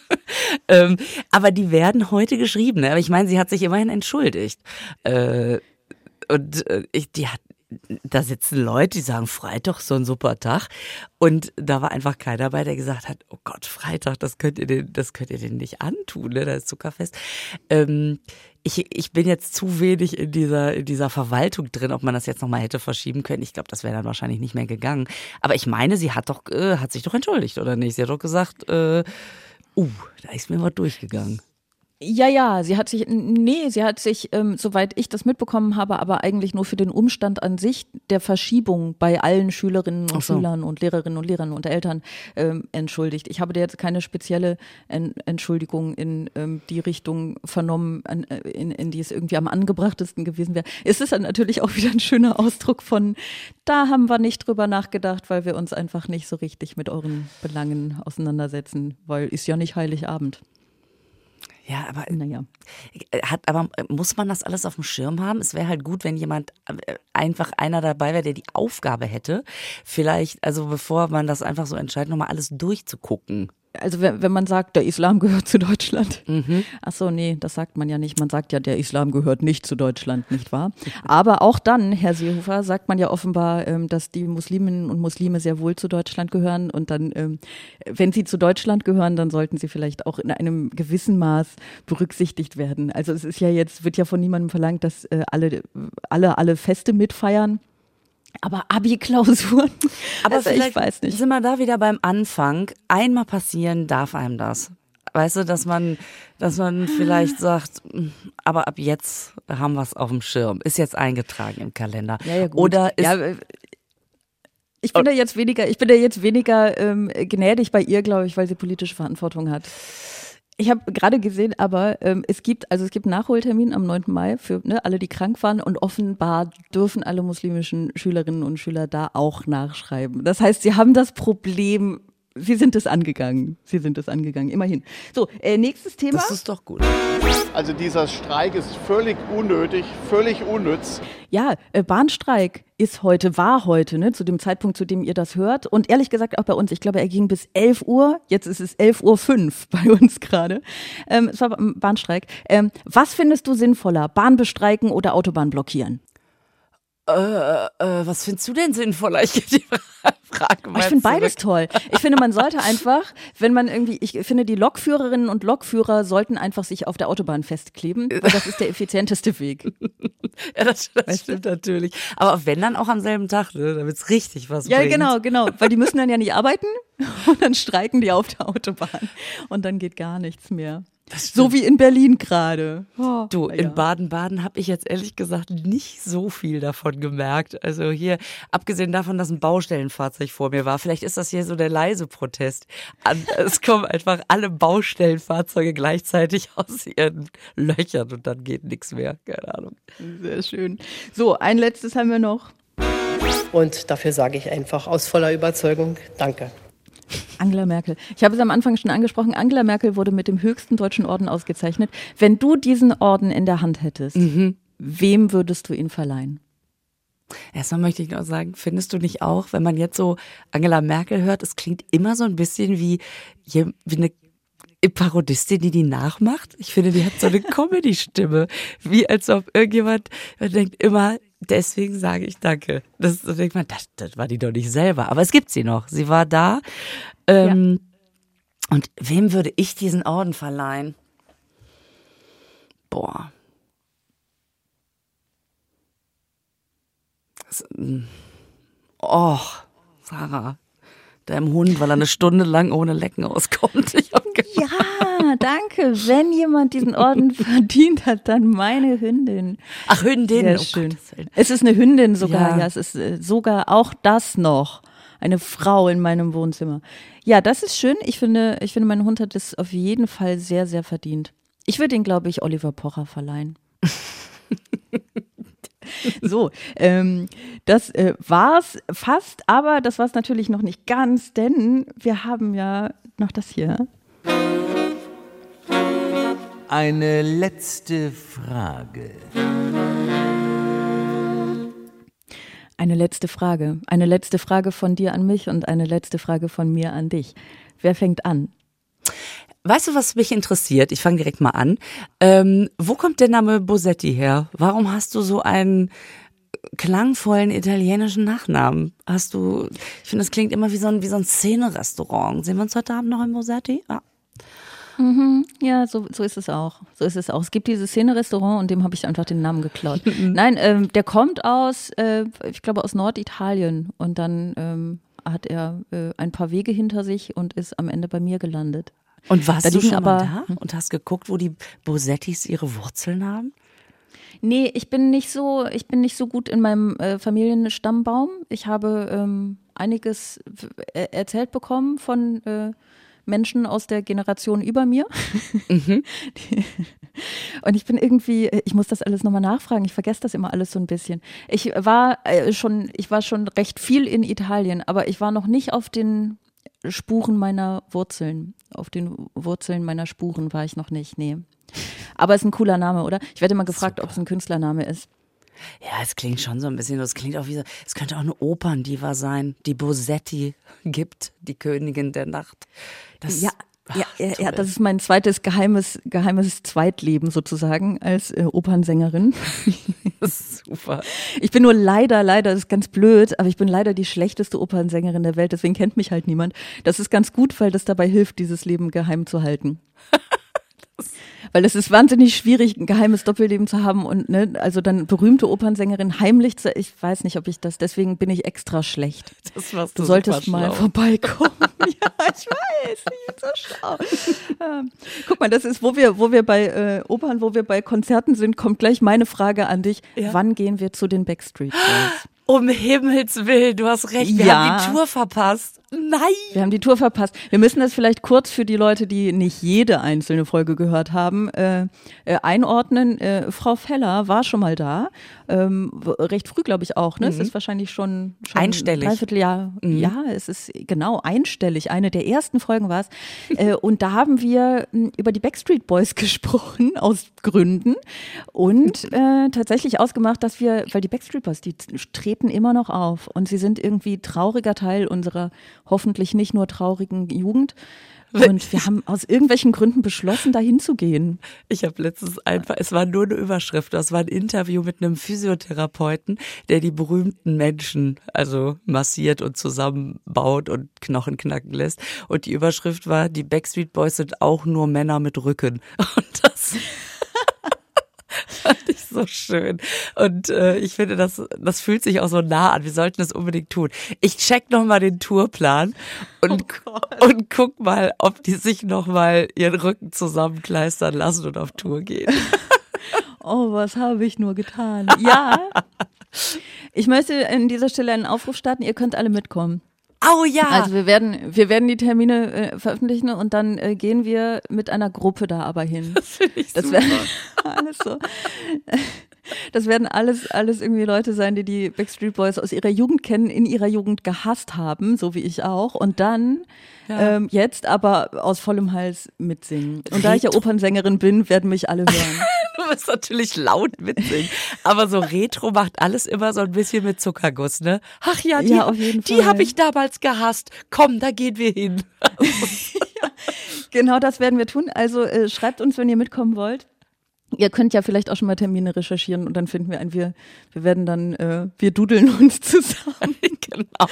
(laughs) ähm, aber die werden heute geschrieben. Ne? Aber ich meine, sie hat sich immerhin entschuldigt. Äh, und äh, ich, die hat da sitzen Leute, die sagen, Freitag so ein super Tag. Und da war einfach keiner dabei, der gesagt hat, oh Gott, Freitag, das könnt ihr den, das könnt ihr denen nicht antun, ne? Da ist Zuckerfest. Ähm, ich, ich bin jetzt zu wenig in dieser, in dieser Verwaltung drin, ob man das jetzt nochmal hätte verschieben können. Ich glaube, das wäre dann wahrscheinlich nicht mehr gegangen. Aber ich meine, sie hat doch, äh, hat sich doch entschuldigt, oder nicht? Sie hat doch gesagt, äh, uh, da ist mir was durchgegangen. Ja, ja, sie hat sich, nee, sie hat sich, ähm, soweit ich das mitbekommen habe, aber eigentlich nur für den Umstand an sich der Verschiebung bei allen Schülerinnen und so. Schülern und Lehrerinnen und Lehrern und Eltern ähm, entschuldigt. Ich habe da jetzt keine spezielle en Entschuldigung in ähm, die Richtung vernommen, an, äh, in, in die es irgendwie am angebrachtesten gewesen wäre. Es ist dann natürlich auch wieder ein schöner Ausdruck von, da haben wir nicht drüber nachgedacht, weil wir uns einfach nicht so richtig mit euren Belangen auseinandersetzen, weil ist ja nicht Heiligabend. Ja, aber naja. Äh, hat, aber äh, muss man das alles auf dem Schirm haben? Es wäre halt gut, wenn jemand äh, einfach einer dabei wäre, der die Aufgabe hätte, vielleicht, also bevor man das einfach so entscheidet, nochmal alles durchzugucken also wenn, wenn man sagt, der Islam gehört zu Deutschland. Mhm. Ach so, nee, das sagt man ja nicht. Man sagt ja, der Islam gehört nicht zu Deutschland, nicht wahr? Aber auch dann, Herr Seehofer, sagt man ja offenbar, ähm, dass die Musliminnen und Muslime sehr wohl zu Deutschland gehören. Und dann, ähm, wenn sie zu Deutschland gehören, dann sollten sie vielleicht auch in einem gewissen Maß berücksichtigt werden. Also es ist ja jetzt, wird ja von niemandem verlangt, dass äh, alle, alle, alle Feste mitfeiern. Aber Abi-Klausuren. (laughs) Aber also vielleicht ich weiß nicht. sind wir da wieder beim Anfang. Einmal passieren darf einem das. Weißt du, dass man, dass man vielleicht sagt, aber ab jetzt haben wir es auf dem Schirm. Ist jetzt eingetragen im Kalender. Ja, ja, gut. Oder ist, ja, äh, ich bin da jetzt weniger, ich bin da jetzt weniger ähm, gnädig bei ihr, glaube ich, weil sie politische Verantwortung hat. Ich habe gerade gesehen, aber ähm, es gibt, also es gibt Nachholtermin am 9. Mai für ne, alle, die krank waren und offenbar dürfen alle muslimischen Schülerinnen und Schüler da auch nachschreiben. Das heißt, sie haben das Problem Sie sind es angegangen. Sie sind es angegangen, immerhin. So, äh, nächstes Thema. Das ist doch gut. Also dieser Streik ist völlig unnötig, völlig unnütz. Ja, äh, Bahnstreik ist heute, war heute, ne, zu dem Zeitpunkt, zu dem ihr das hört. Und ehrlich gesagt auch bei uns. Ich glaube, er ging bis 11 Uhr. Jetzt ist es 11.05 Uhr (laughs) bei uns gerade. Ähm, es war Bahnstreik. Ähm, was findest du sinnvoller? Bahn bestreiken oder Autobahn blockieren? Äh, äh, was findest du denn sinnvoller? Ich die Frage mal Ich finde beides toll. Ich finde, man sollte einfach, wenn man irgendwie, ich finde, die Lokführerinnen und Lokführer sollten einfach sich auf der Autobahn festkleben, (laughs) weil das ist der effizienteste Weg. ja, das, das stimmt natürlich. Aber wenn dann auch am selben Tag, ne, damit es richtig was ja, bringt. Ja, genau, genau. Weil die müssen dann ja nicht arbeiten (laughs) und dann streiken die auf der Autobahn und dann geht gar nichts mehr. So wie in Berlin gerade. Oh, du, ja. in Baden-Baden habe ich jetzt ehrlich gesagt nicht so viel davon gemerkt. Also hier, abgesehen davon, dass ein Baustellenfahrzeug vor mir war, vielleicht ist das hier so der leise Protest. (laughs) Es kommen einfach alle Baustellenfahrzeuge gleichzeitig (laughs) aus ihren Löchern und dann geht nichts mehr. Keine Ahnung. Sehr schön. So, ein letztes haben wir noch. Und dafür sage ich einfach aus voller Überzeugung Danke. Angela Merkel. Ich habe es am Anfang schon angesprochen. Angela Merkel wurde mit dem höchsten deutschen Orden ausgezeichnet. Wenn du diesen Orden in der Hand hättest, mhm. wem würdest du ihn verleihen? Erstmal möchte ich noch sagen, findest du nicht auch, wenn man jetzt so Angela Merkel hört, es klingt immer so ein bisschen wie, wie eine Parodistin, die die nachmacht. Ich finde, die hat so eine (laughs) Comedy-Stimme. Wie als ob irgendjemand denkt immer, deswegen sage ich danke. Das, das das, war die doch nicht selber. Aber es gibt sie noch. Sie war da. Ähm, ja. Und wem würde ich diesen Orden verleihen? Boah. Das, oh, Sarah deinem Hund, weil er eine Stunde lang ohne Lecken auskommt. (laughs) ja, danke. Wenn jemand diesen Orden (laughs) verdient hat, dann meine Hündin. Ach, Hündin. Sehr oh schön. Es ist eine Hündin sogar, ja. ja. Es ist äh, sogar auch das noch. Eine Frau in meinem Wohnzimmer. Ja, das ist schön. Ich finde, ich finde, mein Hund hat es auf jeden Fall sehr, sehr verdient. Ich würde ihn, glaube ich, Oliver Pocher verleihen. (laughs) So, ähm, das äh, war's fast, aber das war's natürlich noch nicht ganz, denn wir haben ja noch das hier. Eine letzte Frage. Eine letzte Frage. Eine letzte Frage von dir an mich und eine letzte Frage von mir an dich. Wer fängt an? Weißt du, was mich interessiert? Ich fange direkt mal an. Ähm, wo kommt der Name Bosetti her? Warum hast du so einen klangvollen italienischen Nachnamen? Hast du, ich finde, das klingt immer wie so ein, wie so ein Szene-Restaurant. Sehen wir uns heute Abend noch in Bosetti? Ja. Mhm. Ja, so, so ist es auch. So ist es auch. Es gibt dieses Szene-Restaurant und dem habe ich einfach den Namen geklaut. (laughs) Nein, ähm, der kommt aus, äh, ich glaube, aus Norditalien und dann ähm, hat er äh, ein paar Wege hinter sich und ist am Ende bei mir gelandet. Und warst Da du schon aber- da und hast geguckt, wo die Bosettis ihre Wurzeln haben? Nee, ich bin nicht so, ich bin nicht so gut in meinem äh, Familienstammbaum. Ich habe ähm, einiges er- erzählt bekommen von äh, Menschen aus der Generation über mir. Die, (laughs) und ich bin irgendwie, ich muss das alles nochmal nachfragen. Ich vergesse das immer alles so ein bisschen. Ich war äh, schon, ich war schon recht viel in Italien, aber ich war noch nicht auf den Spuren meiner Wurzeln. Auf den Wurzeln meiner Spuren war ich noch nicht, nee. Aber es ist ein cooler Name, oder? Ich werde immer gefragt, ob es ein Künstlername ist. Ja, es klingt schon so ein bisschen, es klingt auch wie so, es könnte auch eine Operndiva sein, die Bosetti (laughs) gibt, die Königin der Nacht. Das, Ja, ja, ja, ja, das ist mein zweites geheimes, geheimes Zweitleben sozusagen als äh, Opernsängerin. (laughs) super. Ich bin nur leider, leider, das ist ganz blöd, aber ich bin leider die schlechteste Opernsängerin der Welt, deswegen kennt mich halt niemand. Das ist ganz gut, weil das dabei hilft, dieses Leben geheim zu halten. (laughs) Weil es ist wahnsinnig schwierig, ein geheimes Doppelleben zu haben und ne, also dann berühmte Opernsängerin heimlich zu. Ich weiß nicht, ob ich das. Deswegen bin ich extra schlecht. Das Du du solltest mal schlau. vorbeikommen. (laughs) ja, ich weiß, ich bin so schlau. Ähm, guck mal, das ist, wo wir, wo wir bei äh, Opern, wo wir bei Konzerten sind, kommt gleich meine Frage an dich. Ja. Wann gehen wir zu den Backstreet Boys? Um Himmels Willen, du hast recht, wir Ja. haben die Tour verpasst. Nein! Wir haben die Tour verpasst. Wir müssen das vielleicht kurz für die Leute, die nicht jede einzelne Folge gehört haben, äh, äh, einordnen. Äh, Frau Feller war schon mal da, ähm, recht früh, glaube ich auch. Ne? Es ist wahrscheinlich schon, schon Einstellig. Ein Dreivierteljahr. Ja, es ist genau einstellig. Eine der ersten Folgen war es. äh, und da haben wir mh, über die Backstreet Boys (laughs) gesprochen, aus Gründen. Und äh, tatsächlich ausgemacht, dass wir, weil die Backstreet Boys, die treten immer noch auf und sie sind irgendwie trauriger Teil unserer hoffentlich nicht nur traurigen Jugend. Und wir haben aus irgendwelchen Gründen beschlossen, da hinzugehen. Ich habe letztens einfach, es war nur eine Überschrift, das war ein Interview mit einem Physiotherapeuten, der die berühmten Menschen also massiert und zusammenbaut und Knochen knacken lässt. Und die Überschrift war, die Backstreet Boys sind auch nur Männer mit Rücken. (laughs) Und das (laughs) fand ich so schön. Und äh, ich finde, das, das fühlt sich auch so nah an. Wir sollten das unbedingt tun. Ich check noch mal den Tourplan und, und guck mal, ob die sich noch mal ihren Rücken zusammenkleistern lassen und auf Tour gehen. (laughs) Oh, was habe ich nur getan? Ja. (laughs) Ich möchte an dieser Stelle einen Aufruf starten. Ihr könnt alle mitkommen. Au ja! Also wir werden, wir werden die Termine äh, veröffentlichen und dann äh, gehen wir mit einer Gruppe da aber hin. das finde ich Das super. (laughs) alles so. Das werden alles, alles irgendwie Leute sein, die die Backstreet Boys aus ihrer Jugend kennen, in ihrer Jugend gehasst haben, so wie ich auch. Und dann Ja. ähm, jetzt aber aus vollem Hals mitsingen. Und da ich ja Retro- Opernsängerin bin, werden mich alle hören. (laughs) (laughs) Du musst natürlich laut mitsingen. Aber so Retro macht alles immer so ein bisschen mit Zuckerguss, ne? Ach ja, die, Ja, die habe ich damals gehasst. Komm, da gehen wir hin. (laughs) genau das werden wir tun. Also äh, schreibt uns, wenn ihr mitkommen wollt. Ihr könnt ja vielleicht auch schon mal Termine recherchieren und dann finden wir ein, wir, wir werden dann, äh, wir dudeln (laughs) uns zusammen. genau.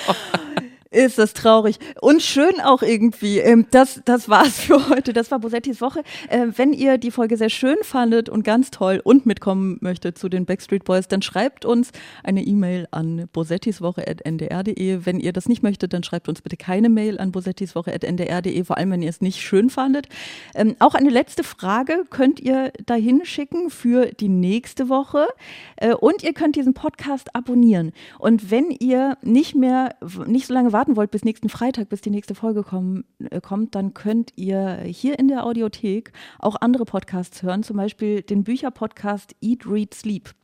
Ist das traurig. Und schön auch irgendwie. Ähm, das, das war's für heute. Das war Bosettis Woche. Äh, wenn ihr die Folge sehr schön fandet und ganz toll und mitkommen möchtet zu den Backstreet Boys, dann schreibt uns eine E-Mail an bosettiswoche.ndr.de. Wenn ihr das nicht möchtet, dann schreibt uns bitte keine Mail an bosettiswoche.ndr.de, vor allem wenn ihr es nicht schön fandet. Ähm, auch eine letzte Frage könnt ihr dahin schicken für die nächste Woche. Äh, und ihr könnt diesen Podcast abonnieren. Und wenn ihr nicht mehr, nicht so lange warten wollt bis nächsten Freitag, bis die nächste Folge kommen, äh, kommt, dann könnt ihr hier in der Audiothek auch andere Podcasts hören, zum Beispiel den Bücherpodcast Eat, Read, Sleep.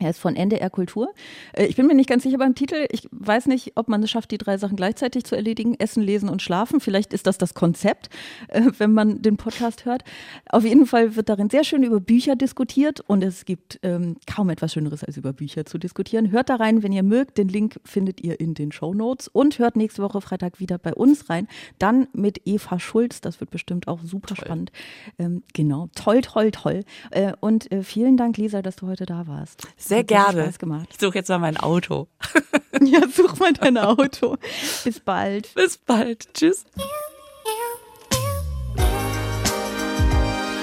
Er ist von NDR Kultur. Äh, ich bin mir nicht ganz sicher beim Titel. Ich weiß nicht, ob man es schafft, die drei Sachen gleichzeitig zu erledigen. Essen, lesen und schlafen. Vielleicht ist das das Konzept, (laughs) äh, wenn man den Podcast hört. Auf jeden Fall wird darin sehr schön über Bücher diskutiert und es gibt ähm, kaum etwas Schöneres, als über Bücher zu diskutieren. Hört da rein, wenn ihr mögt. Den Link findet ihr in den Show Notes und hört nächste Woche Freitag wieder bei uns rein. Dann mit Eva Schulz. Das wird bestimmt auch super toll. spannend. Ähm, genau. Toll, toll, toll. Äh, und äh, vielen Dank, Lisa, dass du heute da warst. Sehr gerne. Spaß gemacht. Ich suche jetzt mal mein Auto. (laughs) ja, such mal dein Auto. Bis bald. Bis bald. Tschüss.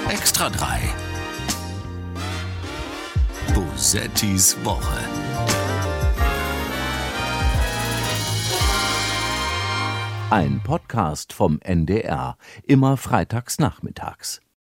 Extra 3. Bosettis Woche. Ein Podcast vom NDR, immer freitags nachmittags.